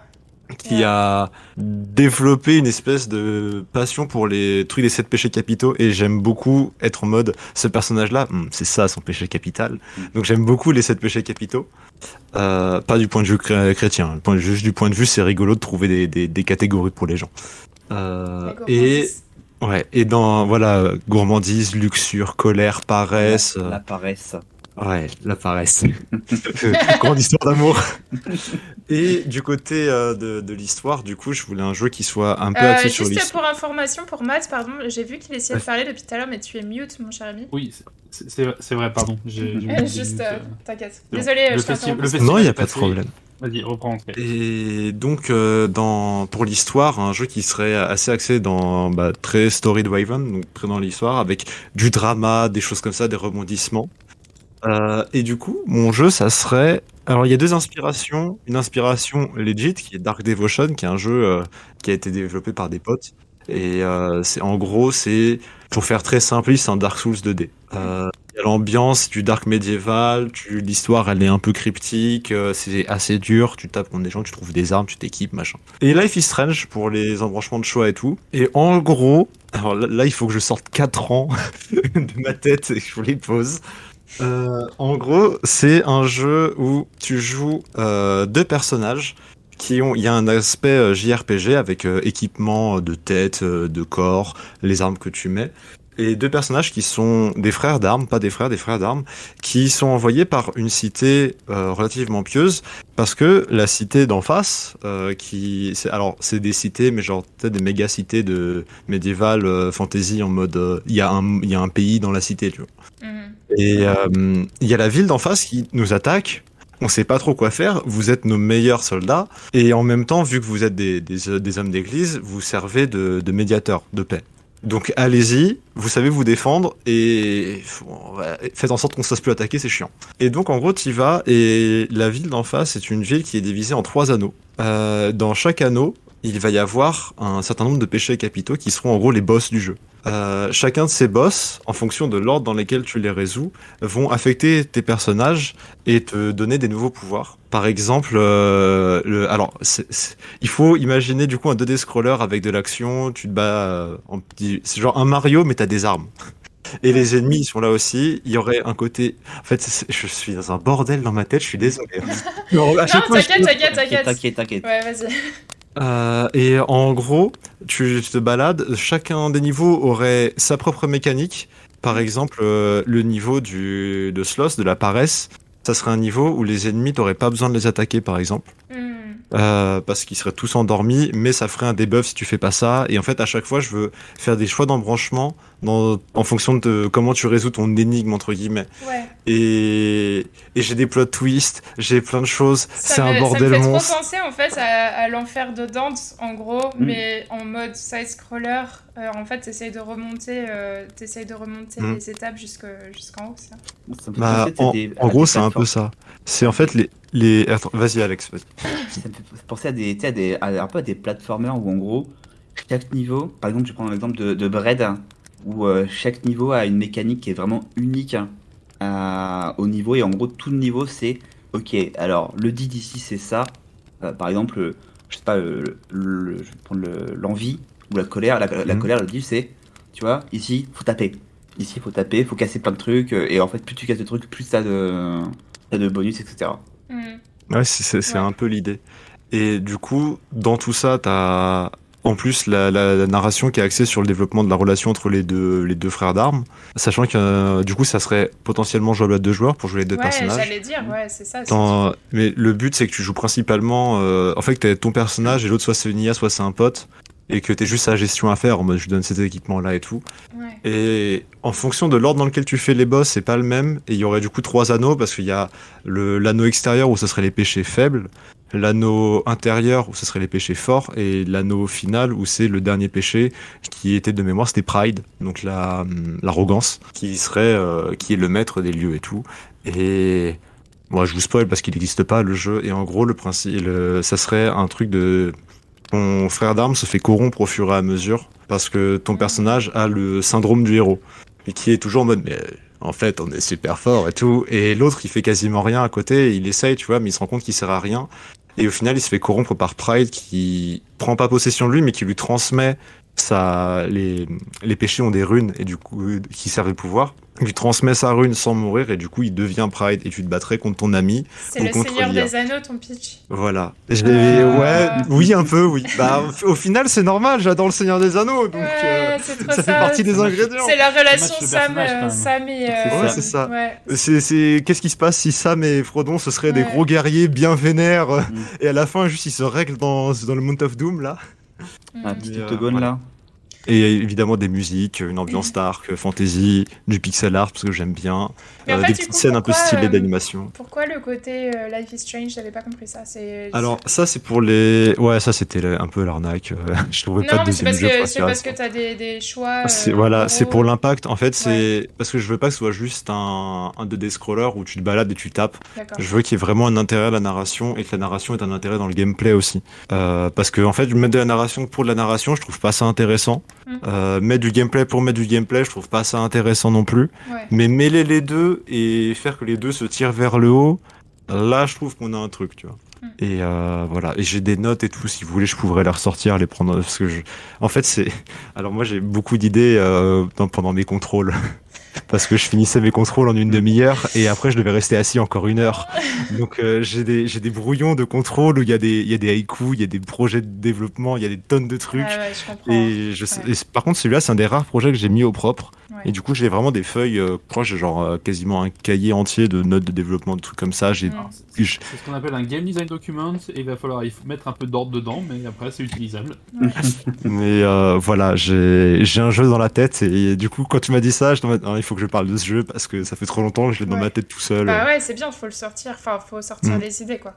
Qui a développé une espèce de passion pour les trucs des sept péchés capitaux. Et j'aime beaucoup être en mode, ce personnage-là, hmm, c'est ça son péché capital. Donc j'aime beaucoup les sept péchés capitaux. Euh, pas du point de vue chrétien, juste du point de vue, c'est rigolo de trouver des, des, des catégories pour les gens. Euh, et ouais, et dans voilà gourmandise, luxure, colère, paresse, La, la paresse. Ouais, la paresse, grande histoire d'amour. et du côté euh, de, de l'histoire, du coup, je voulais un jeu qui soit un peu Euh, axé sur juste l'histoire. pour information, pour Matt, pardon, j'ai vu qu'il essayait de parler depuis tout à l'heure, mais tu es mute, mon cher ami. Oui, c'est- vrai, pardon. Euh, juste, euh, euh, t'inquiète. Désolé, Le je t'ai festi- interrompu. le festival Non, il y a pas de problème. Vas-y, reprends. Et donc, euh, dans, pour l'histoire, un jeu qui serait assez axé dans bah, très story driven, donc très dans l'histoire, avec du drama, des choses comme ça, des rebondissements. Euh, et du coup, mon jeu, ça serait. Alors, il y a deux inspirations. Une inspiration legit, qui est Dark Devotion, qui est un jeu euh, qui a été développé par des potes. Et euh, c'est en gros, c'est pour faire très simple, c'est un Dark Souls 2D. Euh, l'ambiance du dark médiéval, l'histoire elle est un peu cryptique, euh, c'est assez dur, tu tapes contre des gens, tu trouves des armes, tu t'équipes, machin. Et Life is Strange pour les embranchements de choix et tout. Et en gros, alors là, là, il faut que je sorte 4 ans de ma tête et que je vous les pose. Euh, en gros, c'est un jeu où tu joues euh, deux personnages qui ont. Il y a un aspect euh, JRPG avec euh, équipement de tête, euh, de corps, les armes que tu mets. Et deux personnages qui sont des frères d'armes, pas des frères, des frères d'armes, qui sont envoyés par une cité euh, relativement pieuse, parce que la cité d'en face, euh, qui, alors c'est des cités, mais genre des méga cités de médiéval euh, fantasy en mode, euh, il y a un, y a un pays dans la cité, tu vois. Mhm. Et euh, il y a la ville d'en face qui nous attaque. On sait pas trop quoi faire. Vous êtes nos meilleurs soldats. Et en même temps, vu que vous êtes des, hommes d'église, vous servez de, de médiateur de paix. Donc allez-y, vous savez vous défendre et faites en sorte qu'on ne se fasse plus attaquer, c'est chiant. Et donc en gros, tu vas et la ville d'en face est une ville qui est divisée en trois anneaux. Euh, dans chaque anneau, il va y avoir un certain nombre de péchés capitaux qui seront en gros les boss du jeu. Euh, chacun de ces boss, en fonction de l'ordre dans lequel tu les résous, vont affecter tes personnages et te donner des nouveaux pouvoirs. Par exemple, euh, le, alors il faut imaginer du coup un 2D scroller avec de l'action. Tu te bats, euh, en petit- c'est genre un Mario mais t'as des armes. Et les ennemis ils sont là aussi. Il y aurait un côté. En fait, je suis dans un bordel dans ma tête. Je suis désolé. Non, t'inquiète. t'inquiète, t'inquiète. Ouais, vas-y. Euh, et en gros, tu te balades, chacun des niveaux aurait sa propre mécanique. Par exemple, euh, le niveau du, de Sloth, de la paresse, ça serait un niveau où les ennemis, t'aurais pas besoin de les attaquer, par exemple. Mhm. Euh, parce qu'ils seraient tous endormis, mais ça ferait un debuff si tu fais pas ça. Et en fait, à chaque fois, je veux faire des choix d'embranchement dans, en fonction de comment tu résous ton énigme, entre guillemets. Ouais. Et, et j'ai des plot twists, j'ai plein de choses. Ça C'est un bordel Ça me fait trop monstre. penser en fait à, à l'enfer de Dante, en gros, Mm. mais en mode side-scroller. Euh, en fait, t'essayes de remonter, euh, t'essayes de remonter Mm. les étapes jusque- jusqu'en haut, ça? Ça Bah, en, des- en gros, c'est un peu ça. C'est en fait les. Les... Attends, vas-y, Alex. Vas-y. Ça me fait penser à des, à des, à- un peu à des platformers où en gros, chaque niveau, par exemple, je prends l'exemple de, de Bread, où euh, chaque niveau a une mécanique qui est vraiment unique hein, au niveau, et en gros, tout le niveau, c'est ok, alors le dit ici, c'est ça. Euh, par exemple, je sais pas, le, le- je vais prendre le- l'envie ou la colère. La, la Mhm. colère, le dit, c'est, tu vois, ici, faut taper. Ici, faut taper, faut casser plein de trucs, et en fait, plus tu casses de trucs, plus t'as de, t'as de bonus, etc. Mhm. Ouais, c'est- Ouais. un peu l'idée. Et du coup, dans tout ça, t'as en plus la, la- la narration qui est axée sur le développement de la relation entre les deux, les deux frères d'armes, sachant que euh, du coup, ça serait potentiellement jouable à deux joueurs pour jouer les deux Ouais, personnages. j'allais dire, ouais, c'est ça. Dans- Mais le but, c'est que tu joues principalement. euh, En fait, que t'as ton personnage et l'autre, soit c'est une IA, soit c'est un pote. Et que t'es juste sa gestion à faire, en mode je lui donne ces équipements-là et tout. Ouais. Et en fonction de l'ordre dans lequel tu fais les boss, c'est pas le même. Et il y aurait du coup trois anneaux, parce qu'il y a le- l'anneau extérieur où ce serait les péchés faibles, l'anneau intérieur où ce serait les péchés forts, et l'anneau final où c'est le dernier péché qui était de mémoire, c'était Pride, donc la hum, l'arrogance, qui serait euh, qui est le maître des lieux et tout. Et moi, je vous spoil parce qu'il n'existe pas le jeu. Et en gros, le principe, le- ça serait un truc de ton frère d'armes se fait corrompre au fur et à mesure parce que ton personnage a le syndrome du héros. Et qui est toujours en mode mais en fait on est super fort et tout. Et l'autre il fait quasiment rien à côté. Il essaye tu vois mais il se rend compte qu'il sert à rien. Et au final il se fait corrompre par Pride qui prend pas possession de lui mais qui lui transmet ça les les péchés ont des runes et du coup euh, qui servent de pouvoir il lui transmet sa rune sans mourir et du coup il devient Pride et tu te battrais contre ton ami C'est Ou le contre Seigneur l'IA. des Anneaux, ton pitch. voilà. Ah. Ouais, oui, un peu, oui. Bah, au final, c'est normal, j'adore le Seigneur des Anneaux, donc ouais, euh, c'est trop ça ça. fait partie des ingrédients. C'est la relation Sam, euh. Sam et. Euh, Ouais, c'est ça. Ouais. C'est, c'est, qu'est-ce qui se passe si Sam et Frodon, ce seraient des gros guerriers bien vénères, euh, Mm. et à la fin, juste, ils se règlent dans, dans le Mount of Doom, là. Un Mm. petit euh, voilà. là. Et évidemment, des musiques, une ambiance dark, fantasy, du pixel art, parce que j'aime bien, en euh, fait, des petites coup, scènes un peu stylées euh, d'animation. Pourquoi le côté euh, Life is Strange J'avais pas compris ça. Alors, ça, c'est pour les. Ouais, ça, c'était un peu l'arnaque. Je trouvais pas non, de mais c'est deuxième jeu. c'est parce que t'as des, des choix. Euh, voilà, c'est pour l'impact. En fait, c'est parce que je veux pas que ce soit juste un, un 2D scroller où tu te balades et tu tapes. Je veux qu'il y ait vraiment un intérêt à la narration et que la narration ait un intérêt dans le gameplay aussi. Euh, parce que en fait, mettre de la narration pour de la narration, je trouve pas ça intéressant. Mm. Euh, mettre du gameplay pour mettre du gameplay, je trouve pas ça intéressant non plus. Ouais. Mais mêler les deux et faire que les deux se tirent vers le haut, là je trouve qu'on a un truc, tu vois. Mm. Et euh, voilà, et j'ai des notes et tout, si vous voulez, je pourrais les ressortir, les prendre, parce que je... En fait, c'est... Alors moi j'ai beaucoup d'idées euh, pendant mes contrôles, parce que je finissais mes contrôles en une demi-heure, et après je devais rester assis encore une heure. Donc euh, j'ai des, j'ai des brouillons de contrôle où il y, a des- il y a des haïkus, il y a des projets de développement, il y a des tonnes de trucs. Ouais, je. Et, je sais- Ouais. et c- par contre, celui-là, c'est un des rares projets que j'ai mis au propre. Ouais. Et du coup, j'ai vraiment des feuilles, euh, je crois que j'ai genre euh, quasiment un cahier entier de notes de développement, de trucs comme ça. J'ai, Mm. Je- C'est ce qu'on appelle un game design document et il va falloir il faut mettre un peu d'ordre dedans, mais après c'est utilisable. mais euh, voilà, j'ai, j'ai un jeu dans la tête. Et, du coup, quand tu m'as dit ça, je faut que je parle de ce jeu parce que ça fait trop longtemps que je l'ai dans ma tête tout seul. Bah ouais, c'est bien, faut le sortir. Enfin, faut sortir Mm. les idées, quoi.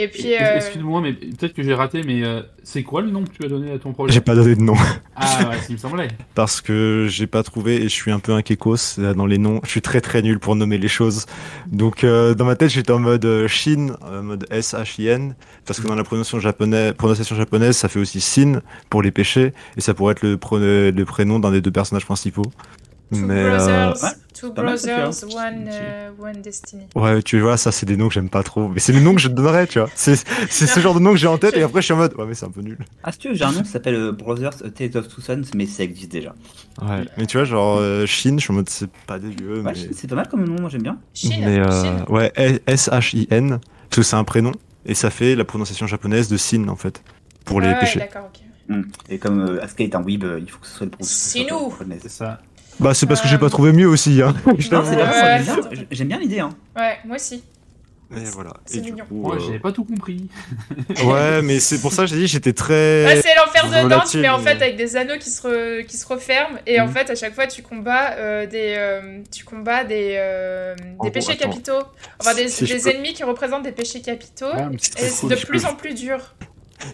Et puis. Euh, Excuse-moi, mais peut-être que j'ai raté, mais euh, c'est quoi le nom que tu as donné à ton projet? J'ai pas donné de nom Ah ouais, il me semblait. parce que j'ai pas trouvé et je suis un peu un kékos euh, dans les noms. Je suis très très nul pour nommer les choses. Donc euh, dans ma tête, j'étais en mode Shin, en mode S H I N, parce que dans la prononciation japonaise, prononciation japonaise, ça fait aussi Sin pour les péchés et ça pourrait être le, pro- le prénom d'un des deux personnages principaux. Two Mais euh, brothers, ouais, two brothers, one, euh, one destiny. ouais, tu vois, ça c'est des noms que j'aime pas trop. Mais c'est le nom que je te donnerais, tu vois. C'est c'est ce genre de nom que j'ai en tête et après je suis en mode ouais mais c'est un peu nul. Ah, si tu veux, j'ai un nom qui s'appelle euh, Brothers A Tales of Two Sons, mais ça existe déjà. Ouais. Mais tu vois, genre euh, Shin, je suis en mode c'est pas dégueu. Ouais, mais... c'est pas mal comme nom, moi j'aime bien. Chine, Mais euh, ouais, S H I N, parce que c'est un prénom et ça fait la prononciation japonaise de Sin en fait pour les Ah ouais, péchés. d'accord, ok. Hmm. Et comme euh, Asuka est un weeb, euh, il faut que ce soit le prononciation Sinou. japonaise. C'est ça. Bah c'est parce que Euh, j'ai pas trouvé mieux aussi. Hein. Ouais. j'aime bien, l'idée. Hein. Ouais, moi aussi. Et voilà. C'est Et du mignon. coup, Moi, euh, j'avais pas tout compris. ouais, mais c'est pour ça que j'ai dit j'étais Ouais, très. c'est l'enfer dedans, tu volatile, mets en mais- fait avec des anneaux qui se, re- qui se referment et en Mhm. fait à chaque fois tu combats euh, des euh, tu combats des, euh, des gros, péchés capitaux. Enfin des, Si des peux- ennemis qui représentent des péchés capitaux Ouais, mais et c'est de plus peux- en plus dur.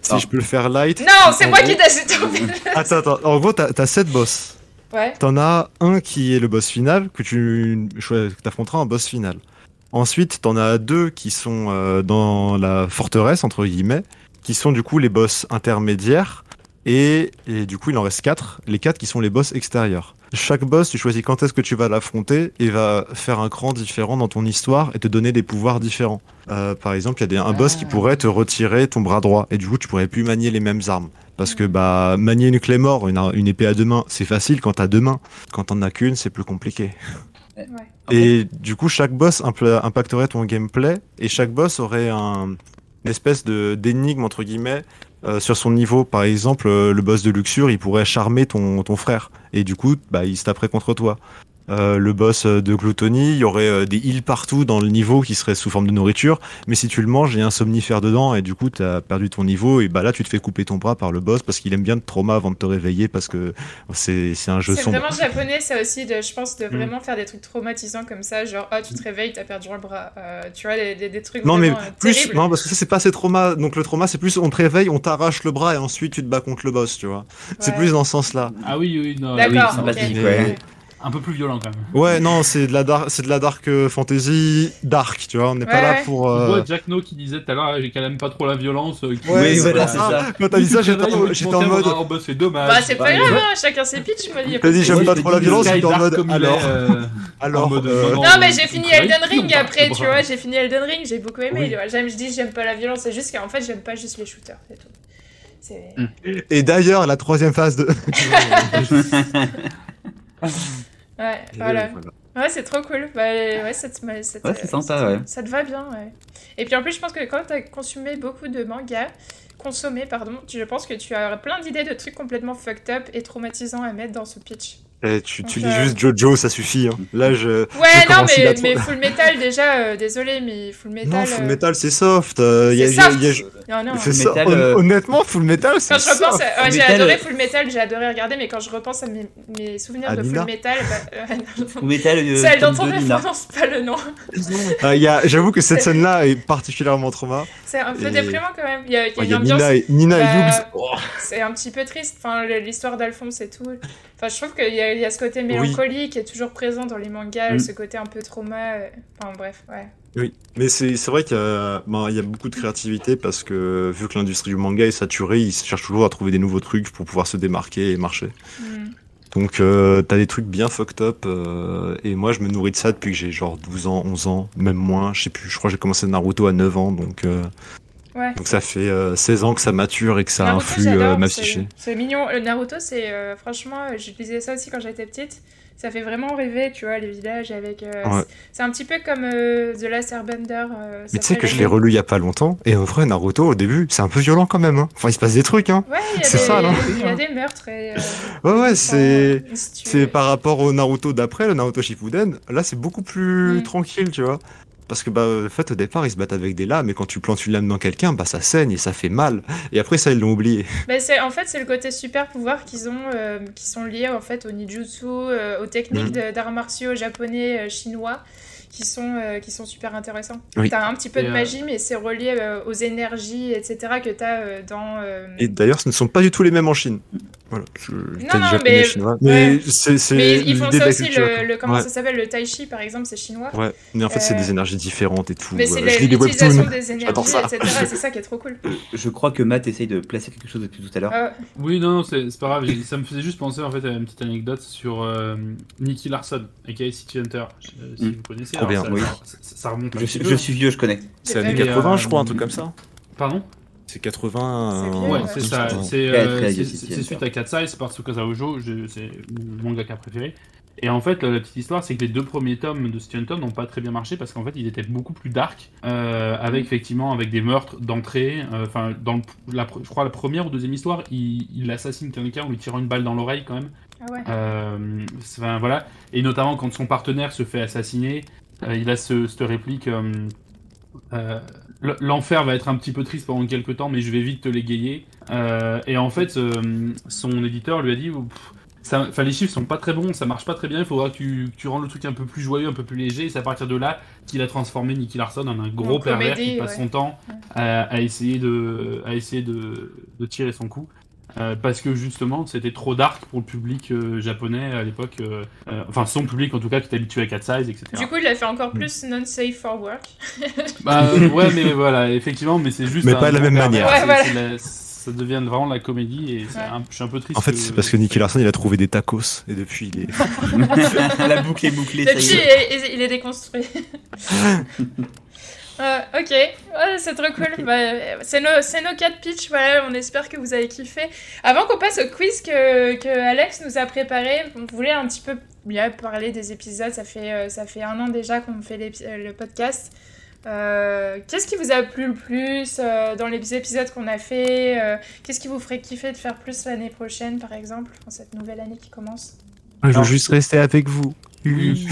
Si je peux le faire light. Non, c'est En moi gros- qui t'ai tomber. Attends, attends. En gros, t'as as 7 boss. Ouais. T'en as un qui est le boss final, que tu que t'affronteras en boss final. Ensuite, t'en as deux qui sont euh, dans la forteresse, entre guillemets, qui sont du coup les boss intermédiaires. Et, et du coup, il en reste quatre. Les quatre qui sont les boss extérieurs. Chaque boss, tu choisis quand est-ce que tu vas l'affronter et va faire un cran différent dans ton histoire et te donner des pouvoirs différents. Euh, par exemple, il y a des, un boss qui Ah. pourrait te retirer ton bras droit et du coup, tu pourrais plus manier les mêmes armes. Parce que bah manier une clé mort, une, une épée à deux mains, c'est facile quand t'as deux mains. Quand t'en as qu'une, c'est plus compliqué. Ouais. Et du coup, chaque boss impacterait ton gameplay et chaque boss aurait un, une espèce de d'énigme entre guillemets euh, sur son niveau. Par exemple, euh, le boss de Luxure, il pourrait charmer ton, ton frère et du coup, bah, il se taperait contre toi. Euh, le boss euh, de Gluttony, il y aurait euh, des heals partout dans le niveau qui seraient sous forme de nourriture, mais si tu le manges, il y a un somnifère dedans et du coup, t'as perdu ton niveau et bah là, tu te fais couper ton bras par le boss parce qu'il aime bien te trauma avant de te réveiller parce que c'est c'est un jeu C'est sombre. vraiment japonais ça aussi, de, je pense, de Mm. vraiment faire des trucs traumatisants comme ça, genre ah tu te réveilles, t'as perdu un bras, Euh, tu vois, des, des, des trucs Non mais vraiment, euh, plus terribles. non parce que ça c'est pas assez trauma donc le trauma c'est plus on te réveille on t'arrache le bras et ensuite tu te bats contre le boss tu vois c'est plus dans ce sens là Ah oui, oui, non. D'accord, oui, ouais. Un peu plus violent quand même. ouais non c'est de la dark c'est de la dark euh, fantasy dark tu vois on n'est pas Ouais, là pour Tu euh, vois Jack No qui disait tout à l'heure, j'ai quand même pas trop la violence. euh, qui- ouais, Oui, c'est voilà, pour c'est ça. ça. quand t'as dit ça j'étais en- mode Oh, bah, c'est dommage. Bah c'est pas grave, hein, chacun ses pitchs, moi. y a T'as dit, j'aime pas trop la violence, j'étais en mode, alors. alors euh, non, Non mais j'ai fini Elden Ring après, tu vois, j'ai fini Elden Ring, j'ai beaucoup aimé. Oui. tu vois. J'aime, je dis j'aime pas la violence, c'est juste qu'en fait j'aime pas juste les shooters, c'est tout. C'est... Mm. et d'ailleurs la troisième phase de Ouais, voilà. Ouais, c'est trop cool. Bah, ouais, ça te, Ouais, c'est sympa, ça- ouais. Ça te va bien, ouais. Et puis en plus, je pense que quand t'as consommé beaucoup de mangas, consommé, pardon, je pense que tu as plein d'idées de trucs complètement fucked up et traumatisants à mettre dans ce pitch. Eh, tu, tu Donc, lis euh, juste Jojo ça suffit hein. là je Ouais, non, mais, mais Full Metal, déjà, euh, désolé, mais Full Metal. non Full euh, Metal c'est soft euh, y a- C'est y a- soft. y a- Non, non. Full ça Metal, euh, honnêtement Full Metal c'est soft. à- ouais, Full j'ai Metal, adoré euh, Full Metal, j'ai adoré regarder, mais quand je repense à mes, mes souvenirs À de Nina Full Metal, bah, mettez le celle dont on 2 ne prononce pas le nom. Ah, y a- J'avoue que cette scène-là est particulièrement trauma. C'est un peu Et- déprimant quand même. Il y a, y a Il une y a ambiance. Nina et, Nina et Bah, Hughes. Oh. C'est un petit peu triste, enfin, l'histoire d'Alphonse et tout. Enfin, je trouve qu'il y, a- il y a ce côté mélancolique qui est toujours présent dans les mangas, Mm. ce côté un peu trauma. euh, Enfin, bref, ouais. Oui, mais c'est vrai qu'il y, a- ben, il y a beaucoup de créativité parce que vu que l'industrie du manga est saturée, ils cherchent toujours à trouver des nouveaux trucs pour pouvoir se démarquer et marcher. Hmm. Donc euh, t'as des trucs bien fucked up euh, et moi je me nourris de ça depuis que j'ai genre 12 ans, 11 ans, même moins, je sais plus, je crois que j'ai commencé Naruto à 9 ans donc euh, Ouais. donc ça fait euh, 16 ans que ça mature et que ça Naruto, influe euh, ma psyché. C'est mignon. Le Naruto, c'est euh, franchement, euh, j'utilisais ça aussi quand j'étais petite. Ça fait vraiment rêver, tu vois, les villages avec. Ouais. c'est- un petit peu comme The Last Airbender. Mais tu sais que je l'ai relu il y a pas longtemps et en vrai Naruto au début c'est un peu violent quand même hein. Enfin il se passe des trucs hein. Ouais, C'est ça, non il y a des meurtres et. Ouais ouais c'est c'est par rapport au Naruto d'après, le Naruto Shippuden, là c'est beaucoup plus Mm. tranquille, tu vois. Parce que bah en fait au départ ils se battent avec des lames et quand tu plantes une lame dans quelqu'un, bah ça saigne et ça fait mal. Et après ça ils l'ont oublié. Bah, c'est en fait c'est le côté super pouvoir qu'ils ont euh, qui sont liés en fait au ninjutsu euh, aux techniques de- d'arts martiaux japonais euh, chinois qui sont euh, qui sont super intéressants. Oui. T'as un petit peu Et, de euh, magie mais c'est relié euh, aux énergies etc que t'as euh, dans euh, Et d'ailleurs ce ne sont pas du tout les mêmes en Chine. Voilà, non, japonais, mais- chinois. ouais. Mais c'est c'est mais ils font ça aussi le, comment ouais. ça s'appelle le tai chi par exemple c'est chinois. Ouais, mais en fait c'est Euh, des énergies différentes et tout. Mais c'est Euh, l'utilisation des énergies, ça. etc. Et c'est ça qui est trop cool. Je crois que Matt essaye de placer quelque chose depuis tout à l'heure. Ah, Oui, non, non, c'est pas grave. Ça me faisait juste penser en fait à une petite anecdote sur euh, Nicky Larson, aka City Hunter. Je- euh, si Mm. vous connaissez, alors bien, ça, oui. ça, ça remonte Je, je suis vieux, je connais. C'est années pas vu. 80 euh, je crois, un truc comme ça. Pardon? C'est 80. C'est euh, vieux, Ouais, c'est ça. C'est euh, c'est- suite à Katsai, c'est par Tsukasa Ojo, je- c'est mon mangaka préféré. Et en fait, la, petite histoire, c'est que les deux premiers tomes de Hunter n'ont pas très bien marché parce qu'en fait, ils étaient beaucoup plus dark, euh, avec effectivement avec des meurtres d'entrée. euh, Enfin, dans le- la, je crois la première ou deuxième histoire, il, il assassine quelqu'un en lui tirant une balle dans l'oreille quand même. ah ouais. Euh, enfin, voilà. Et notamment quand son partenaire se fait assassiner, euh, il a ce, cette réplique euh, euh, L'enfer va être un petit peu triste pendant quelques temps, mais je vais vite te l'égayer. Euh, et en fait, euh, son éditeur lui a dit ça, les chiffres sont pas très bons, ça marche pas très bien, il faudra que tu, que tu rendes le truc un peu plus joyeux, un peu plus léger. Et c'est à partir de là qu'il a transformé Nicky Larson en un gros pervers comédie, qui passe ouais. son temps à, à essayer de, à essayer de, de tirer son coup. Euh, parce que justement, c'était trop dark pour le public euh, japonais à l'époque. euh, enfin, son public en tout cas, qui est habitué à 4 size, etc. Du coup, il a fait encore Mm. plus non safe for work. Bah, ouais, mais voilà, effectivement, mais c'est juste. Mais un pas de la même manière. Ouais, c'est- voilà. c'est la- ça devient vraiment la comédie et c'est Ouais. un- je suis un peu triste. En fait, c'est parce que Nicky Larson il a trouvé des tacos et depuis il est. La boucle est bouclée, ça Depuis, y est. il, il- il est déconstruit. Euh, ok, Ouais, c'est trop cool. Bah, c'est nos, c'est nos 4 pitchs, voilà, on espère que vous avez kiffé. Avant qu'on passe au quiz que, que Alex nous a préparé, on voulait un petit peu bien parler des épisodes. Ça fait, euh, ça fait un an déjà qu'on fait euh, le podcast. Euh, Qu'est-ce qui vous a plu le plus euh, dans les épisodes qu'on a fait euh, Qu'est-ce qui vous ferait kiffer de faire plus l'année prochaine, par exemple, dans cette nouvelle année qui commence? Je veux juste rester avec vous. Oui.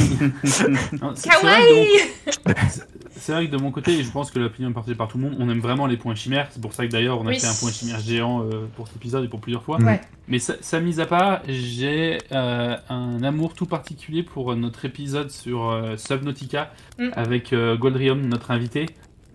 C'est- vrai que de mon- côté, et je pense que l'opinion est partagée par tout le monde, on aime vraiment les points chimères. C'est pour ça que d'ailleurs on a Oui. fait un point chimère géant euh, pour cet épisode et pour plusieurs fois. Ouais. Mais ça, ça mise à part, j'ai euh, un amour tout particulier pour notre épisode sur euh, Subnautica Mm. avec euh, Goldrium, notre invité.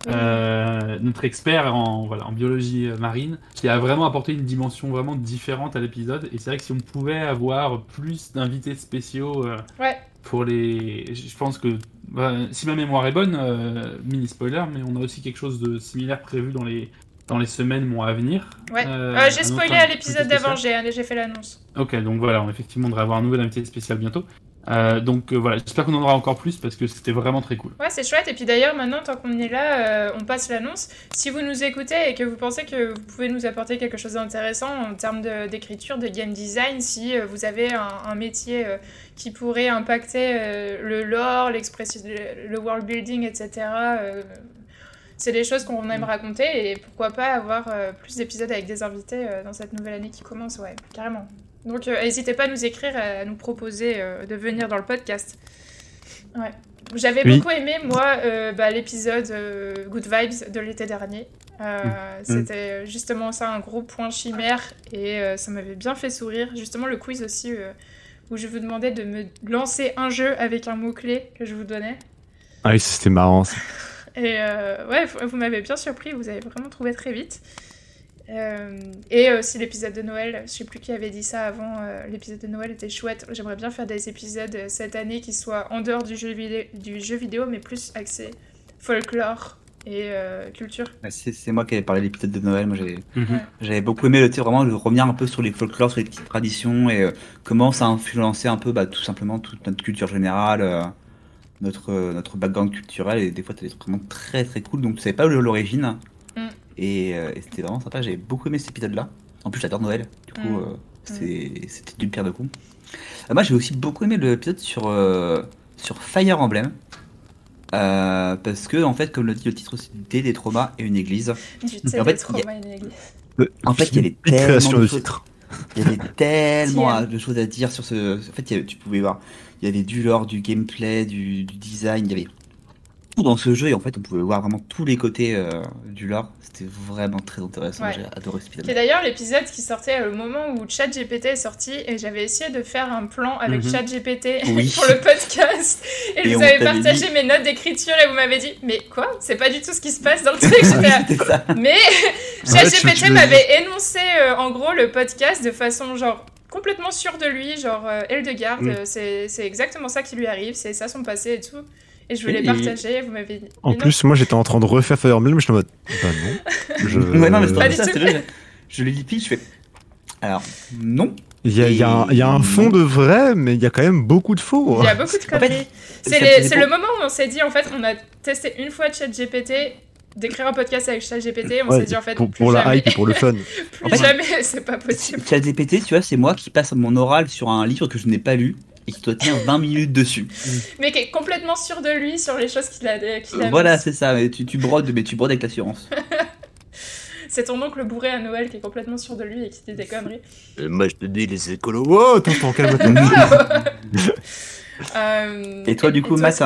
Euh, notre expert en, voilà, en biologie marine, qui a vraiment apporté une dimension vraiment différente à l'épisode. Et c'est vrai que si on pouvait avoir plus d'invités spéciaux euh, Ouais. pour les. Je pense que, bah, si ma mémoire est bonne, euh, mini spoiler, mais on a aussi quelque chose de similaire prévu dans les, dans les semaines, mois à venir. Ouais. Euh, Euh, j'ai autre spoilé à l'épisode d'avant, j'ai j'ai fait l'annonce. Ok, donc voilà, on- effectivement, on devrait avoir un nouvel invité spécial bientôt. Euh, donc euh, voilà, j'espère qu'on en aura encore plus parce que c'était vraiment très cool. Ouais, c'est chouette. Et puis d'ailleurs, maintenant, tant qu'on est là, euh, on passe l'annonce. Si vous nous écoutez et que vous pensez que vous pouvez nous apporter quelque chose d'intéressant en termes d'écriture, de, game design, si vous avez un, un métier qui pourrait impacter le lore, l'expression, le, le world building, etc. c'est des choses qu'on aime raconter et pourquoi pas avoir plus d'épisodes avec des invités dans cette nouvelle année qui commence, ouais, carrément. Donc euh, n'hésitez pas à nous écrire, à nous proposer euh, de venir dans le podcast. Ouais. J'avais Oui. beaucoup aimé, moi, euh, bah, l'épisode Good Vibes de l'été dernier. Euh, C'était justement ça, un gros point chimère, et ça m'avait bien fait sourire. Justement, le quiz aussi, où je vous demandais de me lancer un jeu avec un mot-clé que je vous donnais. Ah oui, c'était marrant. ça. Et ouais, vous m'avez bien surpris, vous avez vraiment trouvé très vite. Euh, et aussi l'épisode de Noël, je sais plus qui avait dit ça avant, euh, l'épisode de Noël était chouette. J'aimerais bien faire des épisodes euh, cette année qui soient en dehors du jeu vidéo, du jeu vidéo mais plus axés folklore et euh, culture. Bah, C'est moi qui avais parlé de l'épisode de Noël. Moi, j'avais Mhm. beaucoup aimé le sais, vraiment de revenir un peu sur les folklores, sur les petites traditions et euh, comment ça a influencé un peu bah, tout simplement toute notre culture générale, euh, notre notre background culturel et des fois t'as des trucs vraiment très très cool. Donc tu savais pas l'origine Mm. Et, euh, et c'était vraiment sympa. J'avais beaucoup aimé cet épisode-là. En plus, j'adore Noël. Du coup, Mm. euh, c'est- c'était d'une pierre deux coups. Euh, moi, j'ai aussi beaucoup aimé l'épisode sur euh, sur Fire Emblem. Euh, parce que en fait, comme le dit le titre, c'est des, des traumas et une église. Du en des fait, traumas et une église. En fait, il y avait tellement de de choses. titre. Il y avait tellement Tiens. de choses à dire sur ce. En fait, il y avait- tu pouvais voir. Il y avait du lore, du gameplay, du, du design. Il y avait tout dans ce jeu et en fait, on pouvait voir vraiment tous les côtés euh, du lore. C'était vraiment très intéressant. Ouais. J'ai adoré ce Qui est épisode. d'ailleurs l'épisode qui sortait au moment où ChatGPT est sorti et j'avais essayé de faire un plan avec Mhm. ChatGPT Oui. pour le podcast et, vous t'avait partagé mes notes d'écriture et vous m'avez dit mais quoi? C'est pas du tout ce qui se passe dans le truc J'étais là, mais ChatGPT m'avait énoncé euh, en gros le podcast de façon genre complètement sûre de lui genre euh, Eldegarde Mm. c'est c'est exactement ça qui lui arrive c'est ça son passé et tout et je voulais Et- partager et vous m'avez dit En plus, moi j'étais en train de refaire Fire Emblem, je suis en mode. Bah non. Je... Ouais, non, mais c'est Pas pas du ça. tout. c'est vrai, Je, dit pile, je fais. Alors, non. Il y a, il y a un, il y a un fond de vrai, mais il y a quand même beaucoup de faux. Il y a beaucoup de En fait, conneries. C'est les- le moment où on s'est dit, en fait, on a testé une fois ChatGPT, d'écrire un podcast avec ChatGPT, on Ouais, s'est dit, en fait, pour, plus pour la hype et pour le fun. plus En fait- jamais, c'est pas possible. ChatGPT, tu vois, c'est moi qui passe mon oral sur un livre que je n'ai pas lu et qui doit tenir 20 minutes dessus. Mais qui est complètement sûr de lui sur les choses qu'il a, qu'il a Voilà, c'est ça. Mais tu, tu brodes, mais tu brodes avec l'assurance. C'est ton oncle bourré à Noël qui est complètement sûr de lui et qui dit des conneries. moi je te dis, les écolos. Oh, attends, calme-toi. Euh, Et toi, du coup, Sky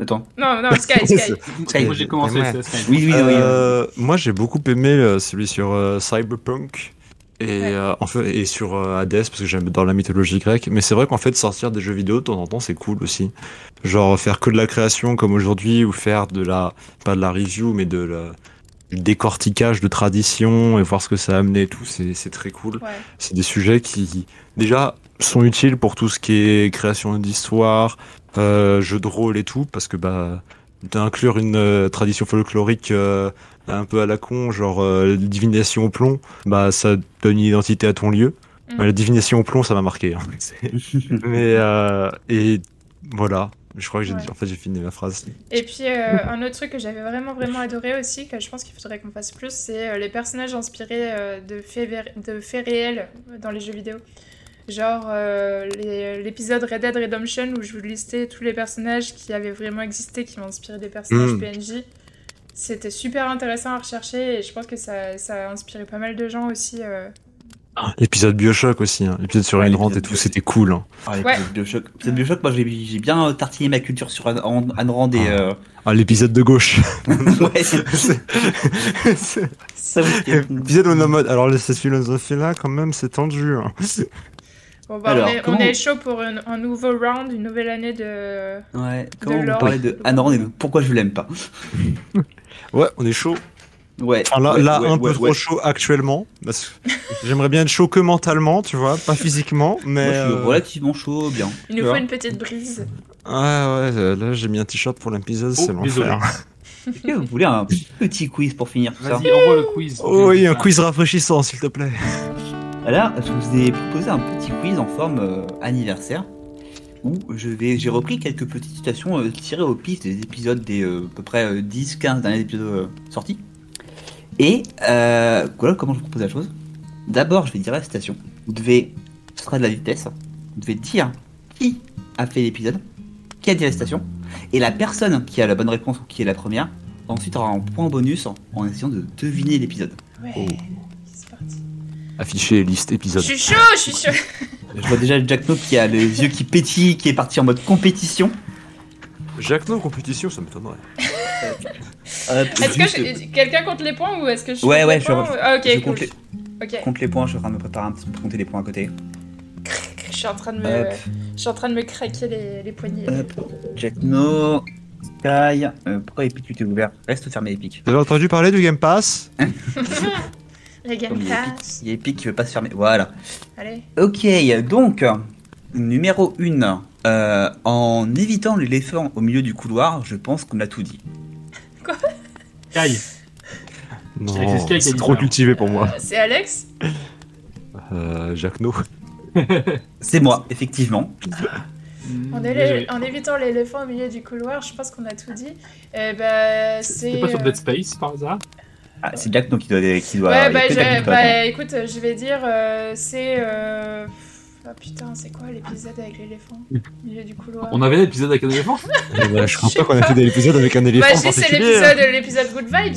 Attends. Non, non, Sky, Sky. Sky. Moi j'ai commencé, Ouais. Sky. Oui, oui, oui. oui. Euh, moi j'ai beaucoup aimé euh, celui sur euh, Cyberpunk. Et, Ouais. euh, en fait, et sur euh, Hades parce que j'aime dans la mythologie grecque mais c'est vrai qu'en fait sortir des jeux vidéo de temps en temps c'est cool aussi genre faire que de la création comme aujourd'hui ou faire de la pas de la review mais de la du décortiquage de tradition et voir ce que ça a amené et tout c'est c'est très cool Ouais. c'est des sujets qui déjà sont utiles pour tout ce qui est création d'histoire, euh, jeux de rôle et tout, parce que bah d'inclure une euh, tradition folklorique euh, un peu à la con, genre euh, divination au plomb, bah ça donne une identité à ton lieu. Mm. La divination au plomb, ça m'a marqué. hein. Mais euh, et voilà, je crois que j'ai Ouais. en fait j'ai fini ma phrase. Et puis, euh, un autre truc que j'avais vraiment, vraiment adoré aussi, que je pense qu'il faudrait qu'on fasse plus, c'est euh, les personnages inspirés euh, de, faits ver- de faits réels dans les jeux vidéo. Genre euh, l'épisode Red Dead Redemption où je vous listais tous les personnages qui avaient vraiment existé, qui ont inspiré des personnages Mm. PNJ. C'était super intéressant à rechercher et je pense que ça, ça a inspiré pas mal de gens aussi. euh. L'épisode Bioshock aussi, hein. l'épisode sur Ouais, une rente et l'épisode tout, c'était cool. hein. Ah, Ouais. épisodes Bioshock. Moi j'ai bien tartillé ma culture sur Anne Anne Rand et. euh, Ah, l'épisode de gauche. ouais, c'est- C'est- c'est- ça vous Épisode où on en mode, alors cette philosophie-là, quand même, c'est tendu. hein. Bon, bah, Alors, on, est, on chaud pour un, un nouveau round, une nouvelle année de. Ouais, comment vous l'or. parlez de Anne Rand et de pourquoi je l'aime pas Ouais, on est chaud. Ouais. Enfin, là, ouais, là ouais, un ouais, peu trop chaud actuellement. J'aimerais bien être chaud que mentalement, tu vois, pas physiquement. Mais. Moi je suis euh, relativement chaud, bien. Il nous faut une petite brise. Ouais, ouais, euh, là j'ai mis un t-shirt pour l'épisode, Oh, c'est l'enfer. Est-ce que vous voulez un petit quiz pour finir tout ça Vas-y, envoie le quiz. Oh oui, un quiz rafraîchissant, s'il te plaît. Là, je vous ai proposé un petit quiz en forme euh, anniversaire où je vais, j'ai repris quelques petites citations euh, tirées au piste des épisodes des euh, à peu près 10-15 derniers épisodes euh, sortis. Et euh, voilà comment je vous propose la chose. D'abord, je vais dire la citation. Vous devez, ce sera de la vitesse. Vous devez dire qui a fait l'épisode, qui a dit la citation, et la personne qui a la bonne réponse ou qui est la première. Ensuite, aura un point bonus en, en essayant de deviner l'épisode. Ouais, Oh. Afficher liste Je épisode. suis chaud, je suis chaud. Je vois déjà Jack No qui a les yeux qui pétillent, qui est parti en mode compétition. Jacques No compétition, ça m'étonnerait. Euh, Est-ce que je- quelqu'un compte les points ou est-ce que je Ouais, compte ouais, les je- points Ah, ok, je cool. compte les- Ok. compte les points, je suis en train de me préparer un petit peu pour compter les points à côté. Je suis en train de me, Hop. je suis en train de me craquer les, les poignets. Hop. Jack No, Sky. Euh, pourquoi Epic tu t'es ouvert? Reste fermé Epic. Vous avez entendu parler du Game Pass Les Game Comme il y a Epic, il y a Epic qui veut pas se fermer. Voilà. Allez. Ok, donc, numéro 1. en évitant l'éléphant au milieu du couloir, je pense qu'on a tout dit. Sky. Non, C'est trop ça. cultivé pour moi. Euh, C'est Alex? Euh, Jacques No. C'est moi, effectivement. En, élé- en évitant l'éléphant au milieu du couloir, je pense qu'on a tout dit. Eh ben, c'est. Pas sur euh, Dead Space par hasard? Ah, c'est Jack No qui doit. Qui doit Ouais, bah, je- doit bah, écoute, je vais dire, euh, c'est. euh, Ah putain, c'est quoi l'épisode avec l'éléphant? Au milieu du couloir On avait l'épisode avec un éléphant? Et voilà, je crois pas qu'on a fait des épisodes avec un éléphant Bah, dis, c'est particulier. hein. l'épisode l'épisode Good Vibes.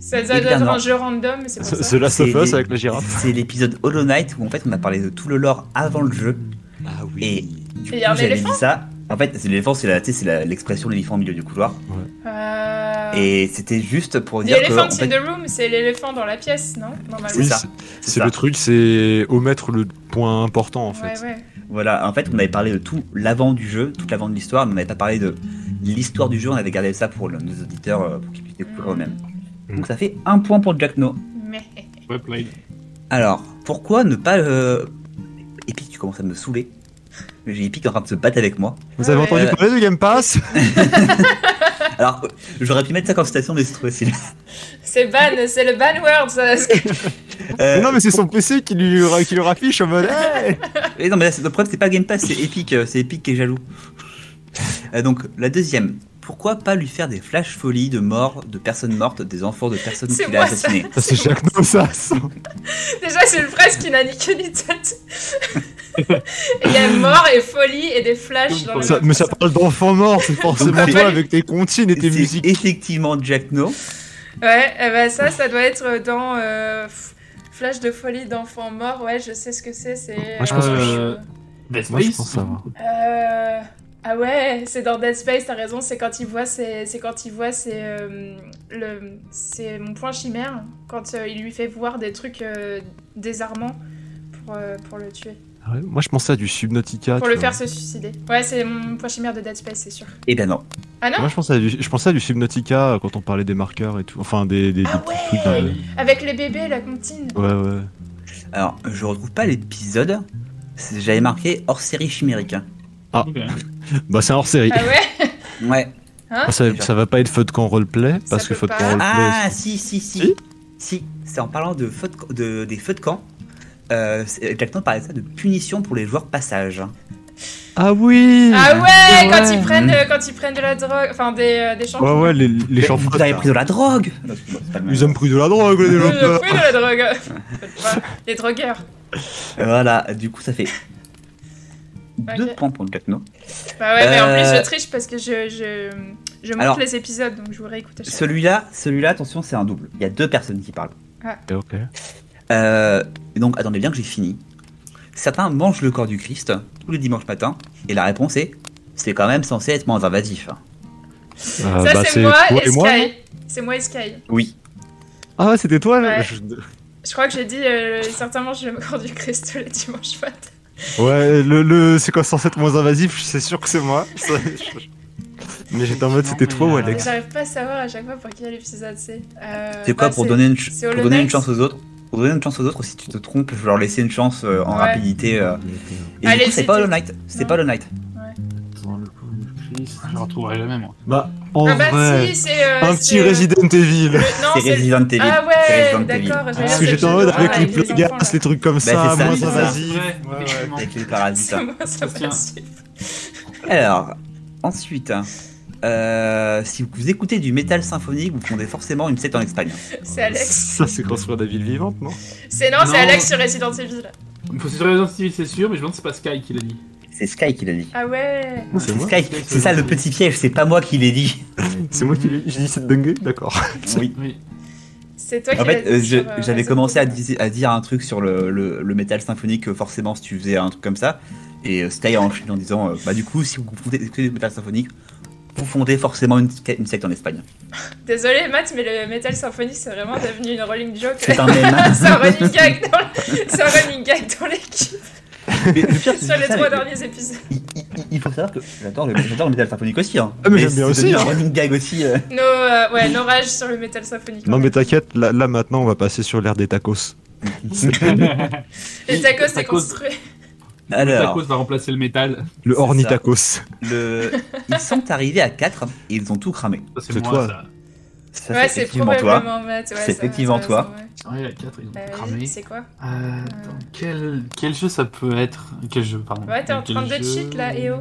Ça doit Eh bien, être un jeu random, mais c'est C'est ça. The Last of Us avec la girafe. C'est l'épisode Hollow Knight où en fait on a parlé de tout le lore avant le jeu. Ah Et du Et coup, y a un j'avais éléphant? dit ça. En fait, c'est l'éléphant, c'est l'expression de l'éléphant au milieu du couloir. Euh... Et c'était juste pour The dire fait, in the Room, c'est l'éléphant dans la pièce, non Normalement. C'est Oui, ça. c'est- le truc, c'est omettre le point important en fait. Ouais, ouais. Voilà, en fait, on avait parlé de tout l'avant du jeu, toute l'avant de l'histoire, mais on n'avait pas parlé de l'histoire du jeu, on avait gardé ça pour le- nos auditeurs euh, pour qu'ils puissent découvrir eux-mêmes. Mm. Donc ça fait un point pour Jack No. Mais. Ouais, play. Alors, pourquoi ne pas. Euh... Epic, tu commences à me saouler. J'ai Epic en train de se battre avec moi. Vous avez Ouais. entendu Euh, parler du Game Pass? Alors, j'aurais pu mettre ça comme citation, mais c'est trop facile. C'est ban, c'est le ban word. ça. Euh, Non mais c'est son PC qui lui, qui lui raffiche en mode non, mais là, c'est- le problème, c'est pas Game Pass, c'est Epic, euh, c'est Epic qui est jaloux. Euh, donc, la deuxième. Pourquoi pas lui faire des flash folies de morts, de personnes mortes, des enfants de personnes qu'il a assassinées Ça c'est Jacques ça Déjà, c'est une phrase qui n'a ni queue ni tête. Il y a mort et folie et des flashs dans le Ça- même Mais ça parle d'enfants morts, c'est forcément toi avec tes comptines et tes musiques. effectivement Jack No. Ouais, eh ben ça, ça doit être dans euh, Flash de folie d'enfants morts. Ouais, je sais ce que c'est. C'est. Moi, je pense que- euh, Dead Moi je Space savoir. Euh, Ah ouais, c'est dans Dead Space, t'as raison, c'est quand il voit c'est quand il voit c'est euh, le c'est mon point chimère quand euh, il lui fait voir des trucs euh, désarmants pour, euh, pour le tuer, ouais, Moi je pensais à du Subnautica. pour le vois. faire se suicider. Ouais, c'est mon point chimère de Dead Space, c'est sûr. Eh ben non. Ah non Moi je pensais, à du, je pensais à du Subnautica euh, quand on parlait des marqueurs et tout. Enfin des, des, Ah ouais trucs dans le- Avec les bébés, la comptine. Ouais ouais. Alors, je retrouve pas l'épisode. J'avais marqué hors série chimérique. Ah. Bah c'est hors série. Ah ouais Ouais. Hein ça, ça va pas être feu de camp roleplay parce Ça que feu de camp roleplay. Ah, si, si, si. Si Si, c'est en parlant de, de- des feux de camp. Euh, c'est- Jack No parlait de ça de punition pour les joueurs passage. Ah oui Ah ouais, quand ils prennent euh, quand ils prennent de la drogue, enfin des euh, des Ouais champignons. ouais les, les Mais champignons. Vous avez pris de la drogue le même. Ils ont pris de la drogue les Euh, développeurs. oui, de la drogue. Les drogueurs. Voilà, du coup, ça fait deux points pour Jack No. Bah ouais, mais en plus Euh, je triche parce que je, je, je monte Alors- les épisodes donc je voudrais écouter chaque Celui-là, celui-là, attention, c'est un double. Il y a deux personnes qui parlent. Ok. Euh, et donc, attendez bien que j'ai fini. Certains mangent le corps du Christ tous les dimanches matins, et la réponse est c'est quand même censé être moins invasif. Euh, Ça bah, c'est moi et Sky. C'est moi et Sky. Oui. Ah ouais, c'était toi Ouais. je- Je crois que j'ai dit euh, certains mangent le corps du Christ tous les dimanches matin. Ouais, le, le c'est quoi censé être moins invasif? C'est sûr que c'est moi. Ça, je- Mais j'étais en mode c'était toi ou euh, Alex? J'arrive pas à savoir à chaque fois pour quel épisode c'est. Euh, C'est quoi bah, pour donner une, ch- c'est pour Hollow donner une Knight. chance aux autres? Pour donner une chance aux autres, si tu te trompes, je vais leur laisser une chance euh, en Ouais. rapidité. euh. Et du Allez, coup, c'est c'était- pas Hollow Knight. C'est Non. pas Hollow Knight. Je retrouverai jamais, moi. Bah, en Ah bah vrai, si, c'est. euh, un petit euh, Resident Evil. le- C'est. Resident Evil. Ah ouais, d'accord. Parce dire que j'étais en mode avec les plagas, les trucs comme Bah, ça, moins invasifs. Avec les parasites. Passe. Alors, ensuite, euh, si vous écoutez du métal symphonique, vous fondez forcément une secte en Espagne. C'est Alex. Ça, c'est construire des villes vivantes, non C'est non, c'est. Alex sur Resident Evil. Faut c'est sur Resident Evil, c'est sûr, mais je me demande si c'est pas Sky qui l'a dit. C'est Sky qui l'a dit. Ah ouais. C'est moi. Sky, c'est ça le petit piège, c'est pas moi qui l'ai dit. C'est moi qui l'ai J'ai dit cette dinguerie D'accord. Oui. Oui. C'est toi qui En fait, l'as euh, dit je- sur, euh, j'avais commencé à, Evil. dis- à dire un truc sur le, le, le métal symphonique, euh, forcément, si tu faisais un truc comme ça. Et euh, Sky a enchaîné en disant euh, Bah, du coup, si vous fondez écoutez du métal symphonique, vous fondez forcément une, une secte en Espagne. Désolé Matt, mais le Metal Symphony c'est vraiment devenu une rolling joke. C'est un un running gag dans l'équipe Mais le pire, c'est sur les trois derniers épisodes. il, il- il faut savoir que j'adore le, le métal symphonique aussi. Hein. Ah, mais j'aime bien aussi, hein. un running gag aussi. euh. Nos, euh, ouais, nos rages sur le Metal Symphony. Non, mais t'inquiète, là, là maintenant, on va passer sur l'ère des tacos. Les tacos c'est Tacos. Construit. Le Alors, tacos va remplacer le métal. Le C'est orni ça. tacos. le... ils sont arrivés à 4 et ils ont tout cramé. C'est toi. ça. Ça, Ouais, c'est effectivement toi. ouais, C'est effectivement toi. ouais. La 4, ils ont Euh, cramé. c'est quoi Euh, attends, quel, quel jeu ça peut être? Quel jeu, pardon Ouais, t'es en train de jeu cheat, là, EO.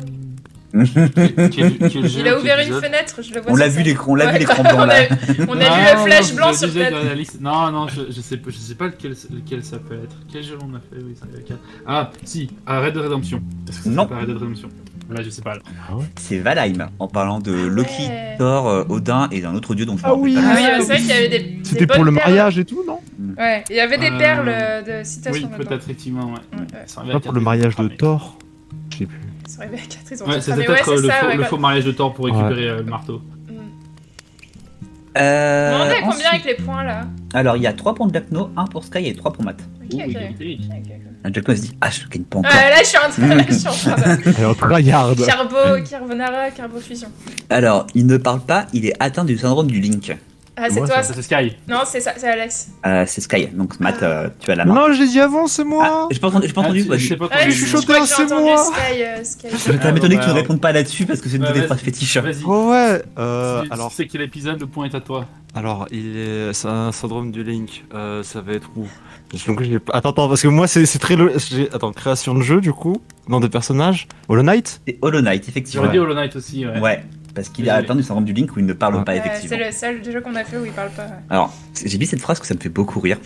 Il a ouvert une fenêtre, je le vois. On l'a sur vu l'écran, on l'a vu l'écran on blanc là. a- On a Ah, vu le flash blanc sur la liste. Non, non, je, je sais pas, je sais pas lequel, lequel ça peut être. Quel jeu on a fait Oui, ça y est, quatre. Ah, si, ah, Red Dead Redemption. Non. Red Dead Redemption. Là, je sais pas. là. C'est Valheim en parlant de Loki, ouais. Thor, euh, Odin et d'un autre dieu dont je Ah oui. Ah oui, c'est vrai qu'il y avait des. C'était pour le mariage et tout, non Ouais, il y avait des Euh, perles euh, de Oui, citations dedans. peut-être, effectivement, ouais. Pour le mariage de. Thor Je sais plus. Ils sont arrivés à 4, ils ont Ouais, tout c'était peut-être Ouais, euh, le, ça, faux, ouais, le quand- faux mariage de Thor pour récupérer euh, le marteau. Euh, On est à combien ensuite- avec les points là? Alors il y a 3 pour Jackno, 1 pour Sky et 3 pour Matt. Ok, ok. ok. Jackno se dit Ah, je gagne pas encore. Ah, là, je suis en train, là, je suis en train de. Tryhard Carbo, Carbonara, Carbofusion. Alors, il ne parle pas, il est atteint du syndrome du Link. Ah, c'est toi c'est Sky. Non, c'est ça, c'est Alex. Euh, c'est Sky, donc Matt, euh, tu as la main. Non, je l'ai dit avant, c'est Ah, moi j'ai pas entendu, j'ai pas Ah, entendu. je sais pas Ah, je suis je j'ai c'est moi. Sky. euh, Sky. Ah, m'étonné que tu ne répondes pas là-dessus parce que c'est une Ouais, de tes vas-y. phrases fétiches. Vas-y. Oh ouais euh, Alors, C'est quel épisode Le point est à toi. alors il est... c'est un syndrome du Link. Euh, ça va être où? Donc, j'ai pas- Attends, attends, parce que moi, c'est c'est très... Attends, création de jeu, du coup Nom de personnage Hollow Knight? C'est Hollow Knight, effectivement. J'aurais dit Hollow Knight aussi, ouais. Ouais, parce qu'il Désolé. atteint du syndrome du Link où il ne parle Ouais. pas, effectivement. c'est le seul jeu qu'on a fait où il parle pas. ouais. Alors, j'ai mis cette phrase que ça me fait beaucoup rire.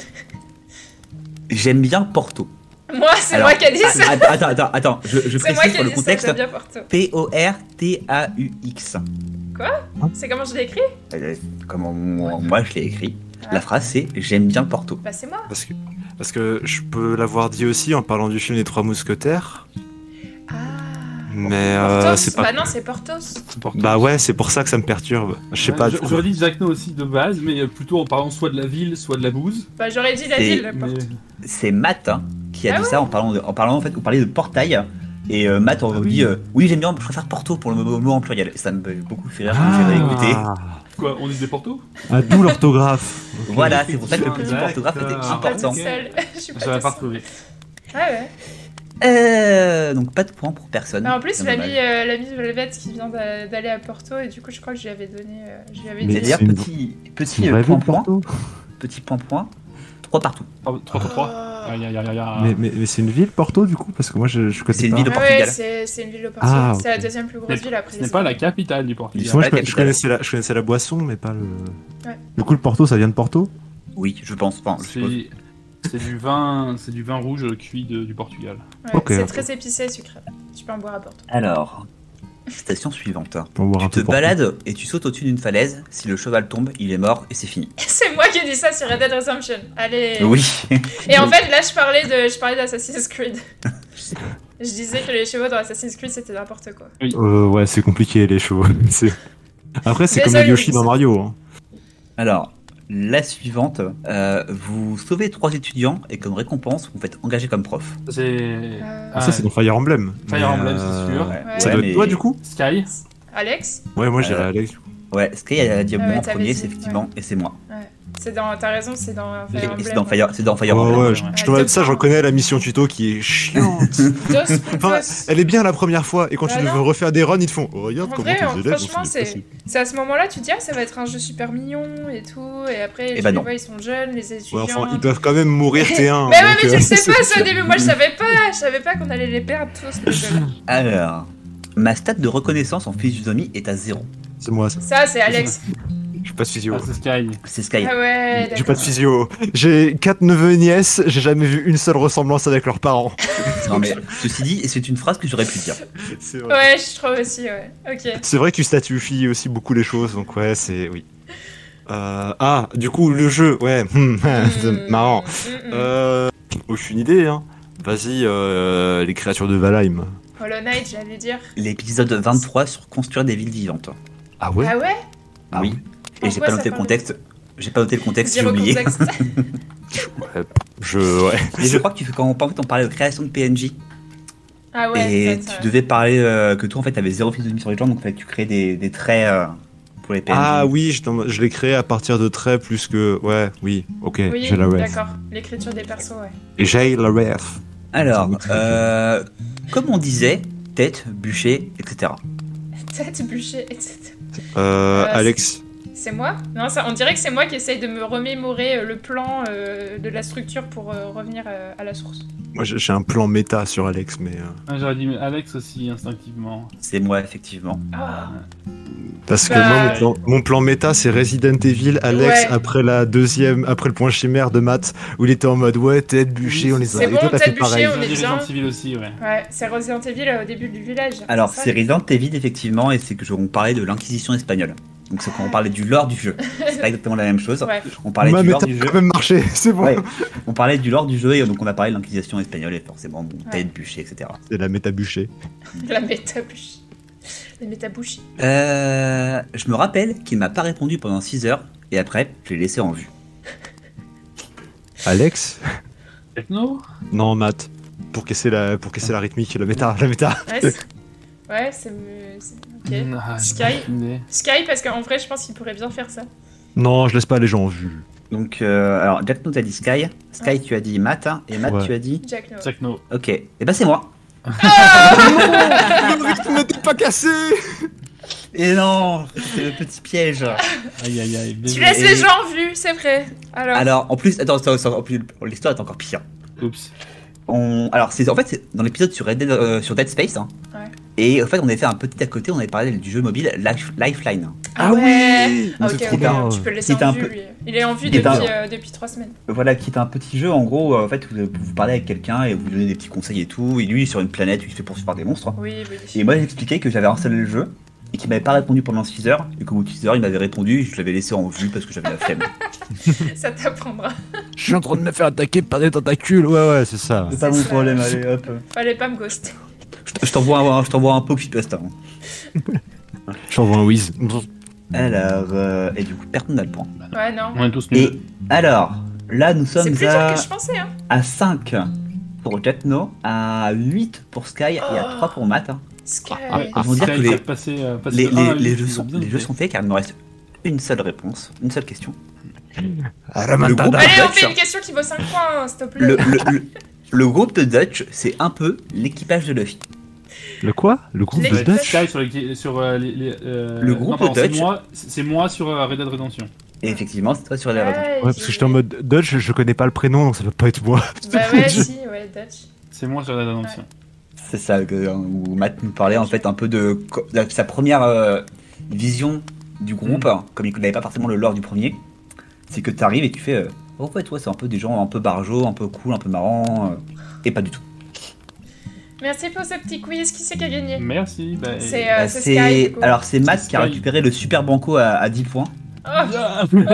J'aime bien Porto. Moi, c'est moi qui ai dit ah, ça. Attends, attends, attends, attends, je, je C'est moi précise qui pour ai le contexte. j'aime bien Porto. P-O-R-T-A-U-X. C'est comment je l'ai écrit? Euh, Comment moi, moi, je l'ai écrit. Ah. La phrase c'est J'aime bien Porto. Bah, c'est moi. parce que, parce que je peux l'avoir dit aussi en parlant du film Les Trois Mousquetaires. Ah. Mais euh, Portos c'est pas... Bah, non, c'est Portos. Bah ouais, c'est pour ça que ça me perturbe. Je sais Ouais, pas. J'aurais dit Jackno aussi de base, mais plutôt en parlant soit de la ville, soit de la bouse. Bah, j'aurais dit la ville. C'est Matt hein, qui a Ah dit ça en parlant, de, en parlant en fait, vous parliez de portail. Et euh, Matt on Ah oui. dit euh, Oui, j'aime bien, je préfère Porto pour le mot, en pluriel. Et ça me fait beaucoup fait rire quand réécouté. Ah, Quoi, on dit des Porto ah, d'où l'orthographe. Voilà, c'est pour ça que le petit orthographe était Je suis pas important. seule. Je suis pas pas seule. retrouvé. Ouais, ouais. Euh, donc pas de points pour personne. Mais en plus, l'ami euh, Velvet qui vient d'a- d'aller à Porto, et du coup, je crois que je lui avais donné. euh, dit. C'est-à-dire une- petit, petit euh, point point, petit point point, trois partout. 3 3 3. Oh. Aïe, aïe, aïe, aïe, aïe. Mais, mais, mais c'est une ville, Porto, du coup Parce que moi, je, je connais C'est une ville au Ah ouais, Portugal. c'est c'est une ville de Portugal. Ah, C'est la deuxième plus grosse Mais ville après. Ce n'est pas la capitale du Portugal. Moi, je, connaissais la, je connaissais la boisson, mais pas le. Ouais. Du coup, le Porto, ça vient de Porto? Oui, je pense. Enfin, je suppose. C'est du vin, c'est du vin rouge cuit de- du Portugal. Ouais, Ok, c'est ok. très épicé et sucré. Tu peux en boire à Porto. Alors, station suivante. Pour boire un Tu te balades et tu sautes au-dessus d'une falaise. Si le cheval tombe, il est mort et c'est fini. C'est moi qui ai dit ça sur Red Dead Redemption. Allez. Oui. Et en fait, là, je parlais de, je parlais d'Assassin's Creed. je disais que les chevaux dans Assassin's Creed, c'était n'importe quoi. Euh, ouais, c'est compliqué, les chevaux. C'est- Après, c'est comme Désolé, les Yoshi dans Mario. hein. Alors, la suivante. euh, vous sauvez trois étudiants et comme récompense, vous faites engager comme prof. C'est. Euh, Ah, ça, c'est dans Fire Emblem. Fire Mais, Emblem, c'est euh, sûr. Ouais. Ça Ouais, doit être toi, du coup Sky. Alex Ouais, moi, j'irais Euh, Alex. Ouais, Sky a dit moi ouais, en premier, c'est effectivement, et c'est moi. C'est dans. T'as raison, c'est dans Fire c'est Emblem. dans Fire, c'est dans Fire Emblem. ouais, je, je Ouais, deux ça, je reconnais la mission tuto qui est chiante. Dos, Enfin, dos. Elle est bien la première fois, et quand Bah tu non. veux refaire des runs, ils te font oh, Regarde En comment vrai, tes élèves franchement, c'est-. C'est à ce moment-là, tu te dis, ah, ça va être un jeu super mignon et tout. Et après, tu bah les non. vois, ils sont jeunes, les étudiants. Ouais, enfin, ils peuvent quand même mourir T1. Mais ouais, mais tu euh, le sais pas, c'est- ça au début. Moi, je savais pas. Je savais pas qu'on allait les perdre tous. Alors, ma stat de reconnaissance en physionomie est à zéro. C'est moi, ça. Ça, c'est Alex. Je suis pas de physio. Ah, c'est Sky. C'est Sky. Ah ouais, J'ai pas de physio. J'ai quatre neveux et nièces, j'ai jamais vu une seule ressemblance avec leurs parents. Non mais ceci dit, c'est une phrase que j'aurais pu dire. C'est vrai. Ouais, je trouve aussi, ouais. Ok. C'est vrai que tu statuifies aussi beaucoup les choses, donc ouais, c'est. Oui. Euh, ah, du coup, le jeu, ouais, hmm, c'est Mm, marrant. mm, mm. Euh. Aucune idée, hein. Vas-y, euh, les créatures de Valheim. Hollow Knight, j'allais dire. L'épisode 23 sur construire des villes vivantes. Ah ouais? Ah ouais? Ah oui. Et j'ai pas noté le contexte. J'ai pas noté le contexte, j'ai oublié. Je. Ouais. Et je crois que tu fais quand en fait on parlait de création de PNJ Ah ouais, et tu ouais. devais parler euh, que toi en fait t'avais zéro physionomie sur les gens donc que tu crées des, des traits euh, pour les PNJ. Ah oui, je, je l'ai créé à partir de traits plus que. Ouais, oui, ok, Oui, j'ai la ref. d'accord. L'écriture des persos, ouais. J'ai la ref. Alors, euh, comme on disait, tête, bûcher, etc. Tête, bûcher, etc. Euh, Euh, Alex. C'est moi? Non, ça, on dirait que c'est moi qui essaye de me remémorer euh, le plan euh, de la structure pour euh, revenir euh, à la source. Moi, j'ai un plan méta sur Alex, mais. euh, Ah, J'aurais dit Alex aussi, instinctivement. C'est moi, effectivement. Ah. Parce que Bah, moi, mon plan, mon plan méta, c'est Resident Evil, Alex, Ouais. après la deuxième, après le point chimère de Matt, où il était en mode ouais, tête bûchée, on les a. C'est Et bon, toi, t'as tête fait pareil. bûchée, on est bien. Resident Evil aussi, ouais. Ouais, c'est Resident Evil euh, au début du village. Alors, c'est Resident Evil, effectivement, et c'est que je, on parlait de l'Inquisition espagnole. Donc, c'est quand on parlait du lore du jeu. C'est pas exactement la même chose. Ouais. On parlait du lore du jeu. même marché, c'est bon. Ouais. On parlait du lore du jeu, et donc on a parlé de l'Inquisition espagnole, et forcément, bon, tête bûchée, etc. C'est la méta bûchée. La métabouche. La métabouche. Euh, je me rappelle qu'il m'a pas répondu pendant 6 heures, et après, je l'ai laissé en vue. Alex Techno Non, Matt. Pour casser la, pour casser la rythmique, la méta, la méta. Ouais, c'est... Ok. Ah, Sky. Sky, parce qu'en vrai, je pense qu'il pourrait bien faire ça. Non, je laisse pas les gens en vue. Donc, euh, alors, Jack dit Sky, Sky, tu as dit Matt, hein, et Matt, Ouais. tu as dit. Jack no. Techno. Ok, et ben c'est moi. le rythme n'était pas cassé Et non, c'est le petit piège. Aïe aïe aïe. Tu laisses les gens en vue, c'est vrai. Alors, Alors, en plus, attends, l'histoire est encore pire. Oups. On... Alors, c'est en fait, c'est dans l'épisode sur, Dead, euh, sur Dead Space. hein. Ouais. Et en fait, on avait fait un petit à côté, on avait parlé du jeu mobile Life- Lifeline. Ah oui ouais. Mais Ah, c'est ok, trop ok, bien. tu peux le laisser C'était en un vue, peu- lui. Il est en vue depuis, un- euh, depuis trois semaines. Voilà, qui est un petit jeu, en gros, euh, en fait, vous, vous parlez avec quelqu'un et vous lui donnez des petits conseils et tout. Et lui, il est sur une planète où il se fait poursuivre par des monstres. Oui, oui. Et moi, j'expliquais que j'avais installé le jeu et qu'il m'avait pas répondu pendant 6 heures. Et qu'au bout de 6 heures, il m'avait répondu, je l'avais laissé en vue parce que j'avais la flemme. Ça t'apprendra. Je suis en train de me faire attaquer par des tentacules. Ouais, ouais, c'est ça. C'est pas mon ça. problème, allez hop. Fallait pas me ghoster. Je je t'envoie un, je t'envoie un pop shitpost. Hein. J'envoie un whiz. Alors, euh, et du coup, personne n'a le point. Ouais, non. On est tous Et nuls. alors, là, nous C'est sommes plus dur à, que je pensais, hein. à 5 pour Jetno, à 8 pour Sky et à 3 pour Matt. hein. Sky. Ouais, ils vont dire Sky que les- passer, euh, passer Les, de les- les jeux sont, bien les jeux sont faits car il me reste une seule réponse, une seule question. Ramantada. Allez, on Dutch. fait une question qui vaut 5 points, hein, s'il te plaît. Le, le, le- le groupe de Dutch, c'est un peu l'équipage de Luffy. Le quoi Le groupe Les- de Dutch Sky sur, les, sur euh, les, les, euh, Le groupe non, pardon, de c'est Dutch. moi, c'est moi sur euh, Red Dead Redemption. Et effectivement, c'est toi sur les raisons. Ouais, parce que j'étais en mode Dutch, je connais pas le prénom, donc ça peut pas être moi. Bah ouais, si, ouais, Dutch. C'est moi sur Red Dead Redemption. C'est ça que, où Matt nous parlait en fait un peu de co- de sa première euh, vision du groupe, Mm. hein, comme il n'avait pas forcément le lore du premier. C'est que tu arrives et tu fais. Euh, en fait, ouais, c'est un peu des gens un peu barjots, un peu cool, un peu marrants, euh, et pas du tout. Merci pour ce petit quiz. Qui c'est qui a gagné Merci. Bah, C'est Euh, euh, c'est Sky. du coup. alors c'est Matt qui a récupéré le super banco à, à 10 points. Oh, Donc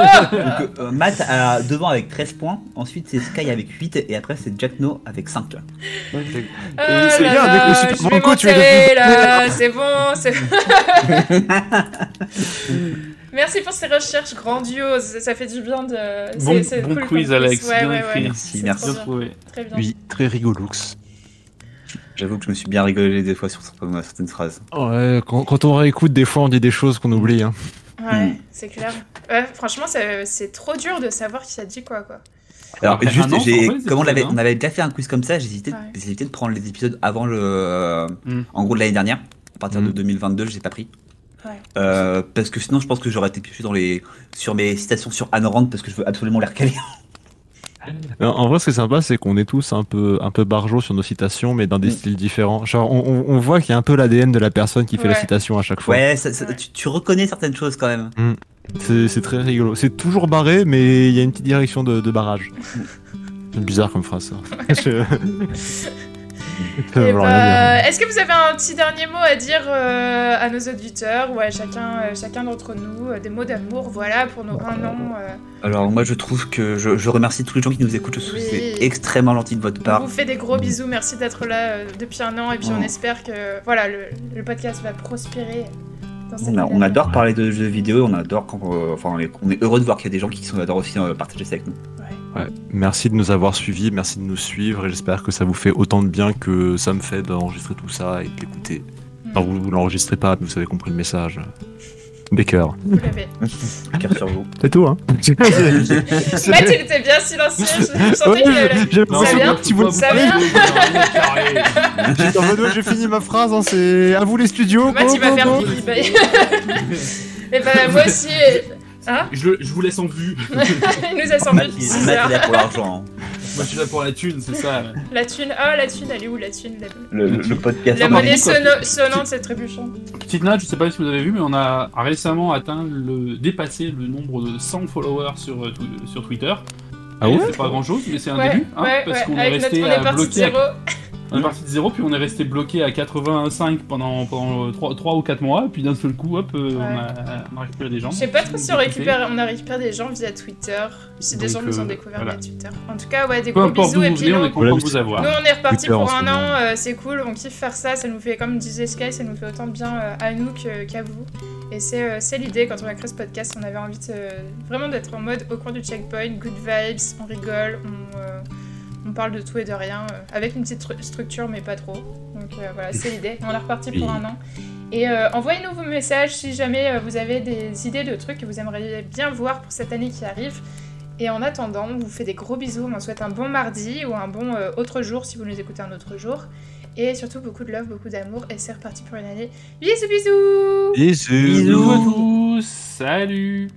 euh, Matt a devant avec 13 points, ensuite c'est Sky avec 8 et après c'est Jackno avec 5. oh c'est bien, avec le Super Banco, tu devenir- là, c'est bon, c'est Merci pour ces recherches grandioses, ça fait du bien de... c'est- Bon, bon cool quiz, Alex. Ouais, bien ouais. Merci, merci. Bien. Très bien. Oui, très rigolux. J'avoue que je me suis bien rigolé des fois sur certaines phrases. Ouais, quand, quand on réécoute, des fois on dit des choses qu'on oublie. Hein. Ouais, Mm. c'est clair. Ouais, franchement, c'est c'est trop dur de savoir qui a dit quoi, quoi. Alors Après juste, j'ai, comme on, hein. on avait déjà fait un quiz comme ça, j'ai hésité, Ouais. j'ai hésité de prendre les épisodes avant le, euh, Mm. en gros de l'année dernière. À partir de Mm. 2022, je les ai pas pris. Ouais. Euh, parce que sinon, je pense que j'aurais été pioché dans les, sur mes citations sur Anne Rand parce que je veux absolument les recaler. En- vrai, ce qui est sympa, c'est qu'on est tous un peu, un peu barjots sur nos citations, mais dans des Mm. styles différents. Genre, on, on- on voit qu'il y a un peu l'ADN de la personne qui fait la citation à chaque fois. Ouais, ça- ça- Ouais. Tu, tu reconnais certaines choses quand même. C'est c'est très rigolo. C'est toujours barré, mais il y a une petite direction de, de barrage. C'est bizarre comme phrase, ça. Je- Eh bah, dire. Est-ce que vous avez un petit dernier mot à dire euh, à nos auditeurs ou à chacun, euh, chacun d'entre nous euh, Des mots d'amour, voilà, pour nos un an. euh, Alors moi, je trouve que je, je remercie tous les gens qui nous écoutent. Oui. c'est extrêmement gentil de votre On part. vous fait des gros bisous, merci d'être là euh, depuis un an et puis on Mm. espère que voilà le, le podcast va prospérer. On, a- on adore parler de jeux vidéo, on adore quand, euh, enfin, on est, on est heureux de voir qu'il y a des gens qui sont adorent aussi euh, partager ça avec nous. Ouais. Merci de nous avoir suivis, merci de nous suivre, et j'espère que ça vous fait autant de bien que ça me fait d'enregistrer tout ça et de l'écouter. Enfin, vous, vous l'enregistrez pas, mais vous avez compris le message. Des cœurs. Sur vous. C'est tout, hein Matt, il était bien silencieux, je, sentais qu'il allait. j'ai- j'ai Ça vient un petit bout de Ça vient J'étais en mode, ouais, j'ai fini ma phrase, hein, c'est à vous les studios. Il va faire pipi. Et bah, moi aussi, Hein je, le- je vous laisse en vue. Il nous a sorti Matt, de il- 6 Matt, est là pour l'argent. hein. Moi, je suis là pour la thune, c'est ça. La thune. Ah, la thune, elle est où la thune La, Le, le- le podcast. la par monnaie sonnante, c'est trébuchant. Petite note, je sais pas si vous avez vu, mais on a récemment atteint le dépassé le nombre de 100 followers sur, euh, tw- sur Twitter. Ah ouais C'est pas grand chose, mais c'est un Ouais, début, hein, ouais, parce ouais. qu'on est Avec notre- resté bloqué. On est parti de zéro, puis on est resté bloqué à 85 pendant, pendant 3, ou 4 mois, puis d'un seul coup, hop, euh, on, a, on a récupéré des gens. Je sais pas trop si on récupère, on a récupéré des gens via Twitter, si des gens nous ont euh, découvert voilà. via Twitter. En tout cas, ouais, des Peu gros bisous et puis venez, on est content de vous avoir. nous, on est reparti Twitter pour un an, euh, c'est cool, on kiffe faire ça, ça nous fait, comme disait Sky, ça nous fait autant de bien euh, à nous qu'à vous. Et c'est euh, c'est l'idée, quand on a créé ce podcast, on avait envie de, euh, vraiment d'être en mode au coin du checkpoint, good vibes, on rigole, on, euh, on parle de tout et de rien, euh, avec une petite stru- structure, mais pas trop. Donc euh, voilà, c'est l'idée. On est reparti pour un an. Et euh, envoyez-nous vos messages si jamais euh, vous avez des idées de trucs que vous aimeriez bien voir pour cette année qui arrive. Et en attendant, on vous fait des gros bisous. On vous souhaite un bon mardi ou un bon euh, autre jour si vous nous écoutez un autre jour. Et surtout beaucoup de love, beaucoup d'amour. Et c'est reparti pour une année. Bisous, bisous Bisous. Bisous à tous, salut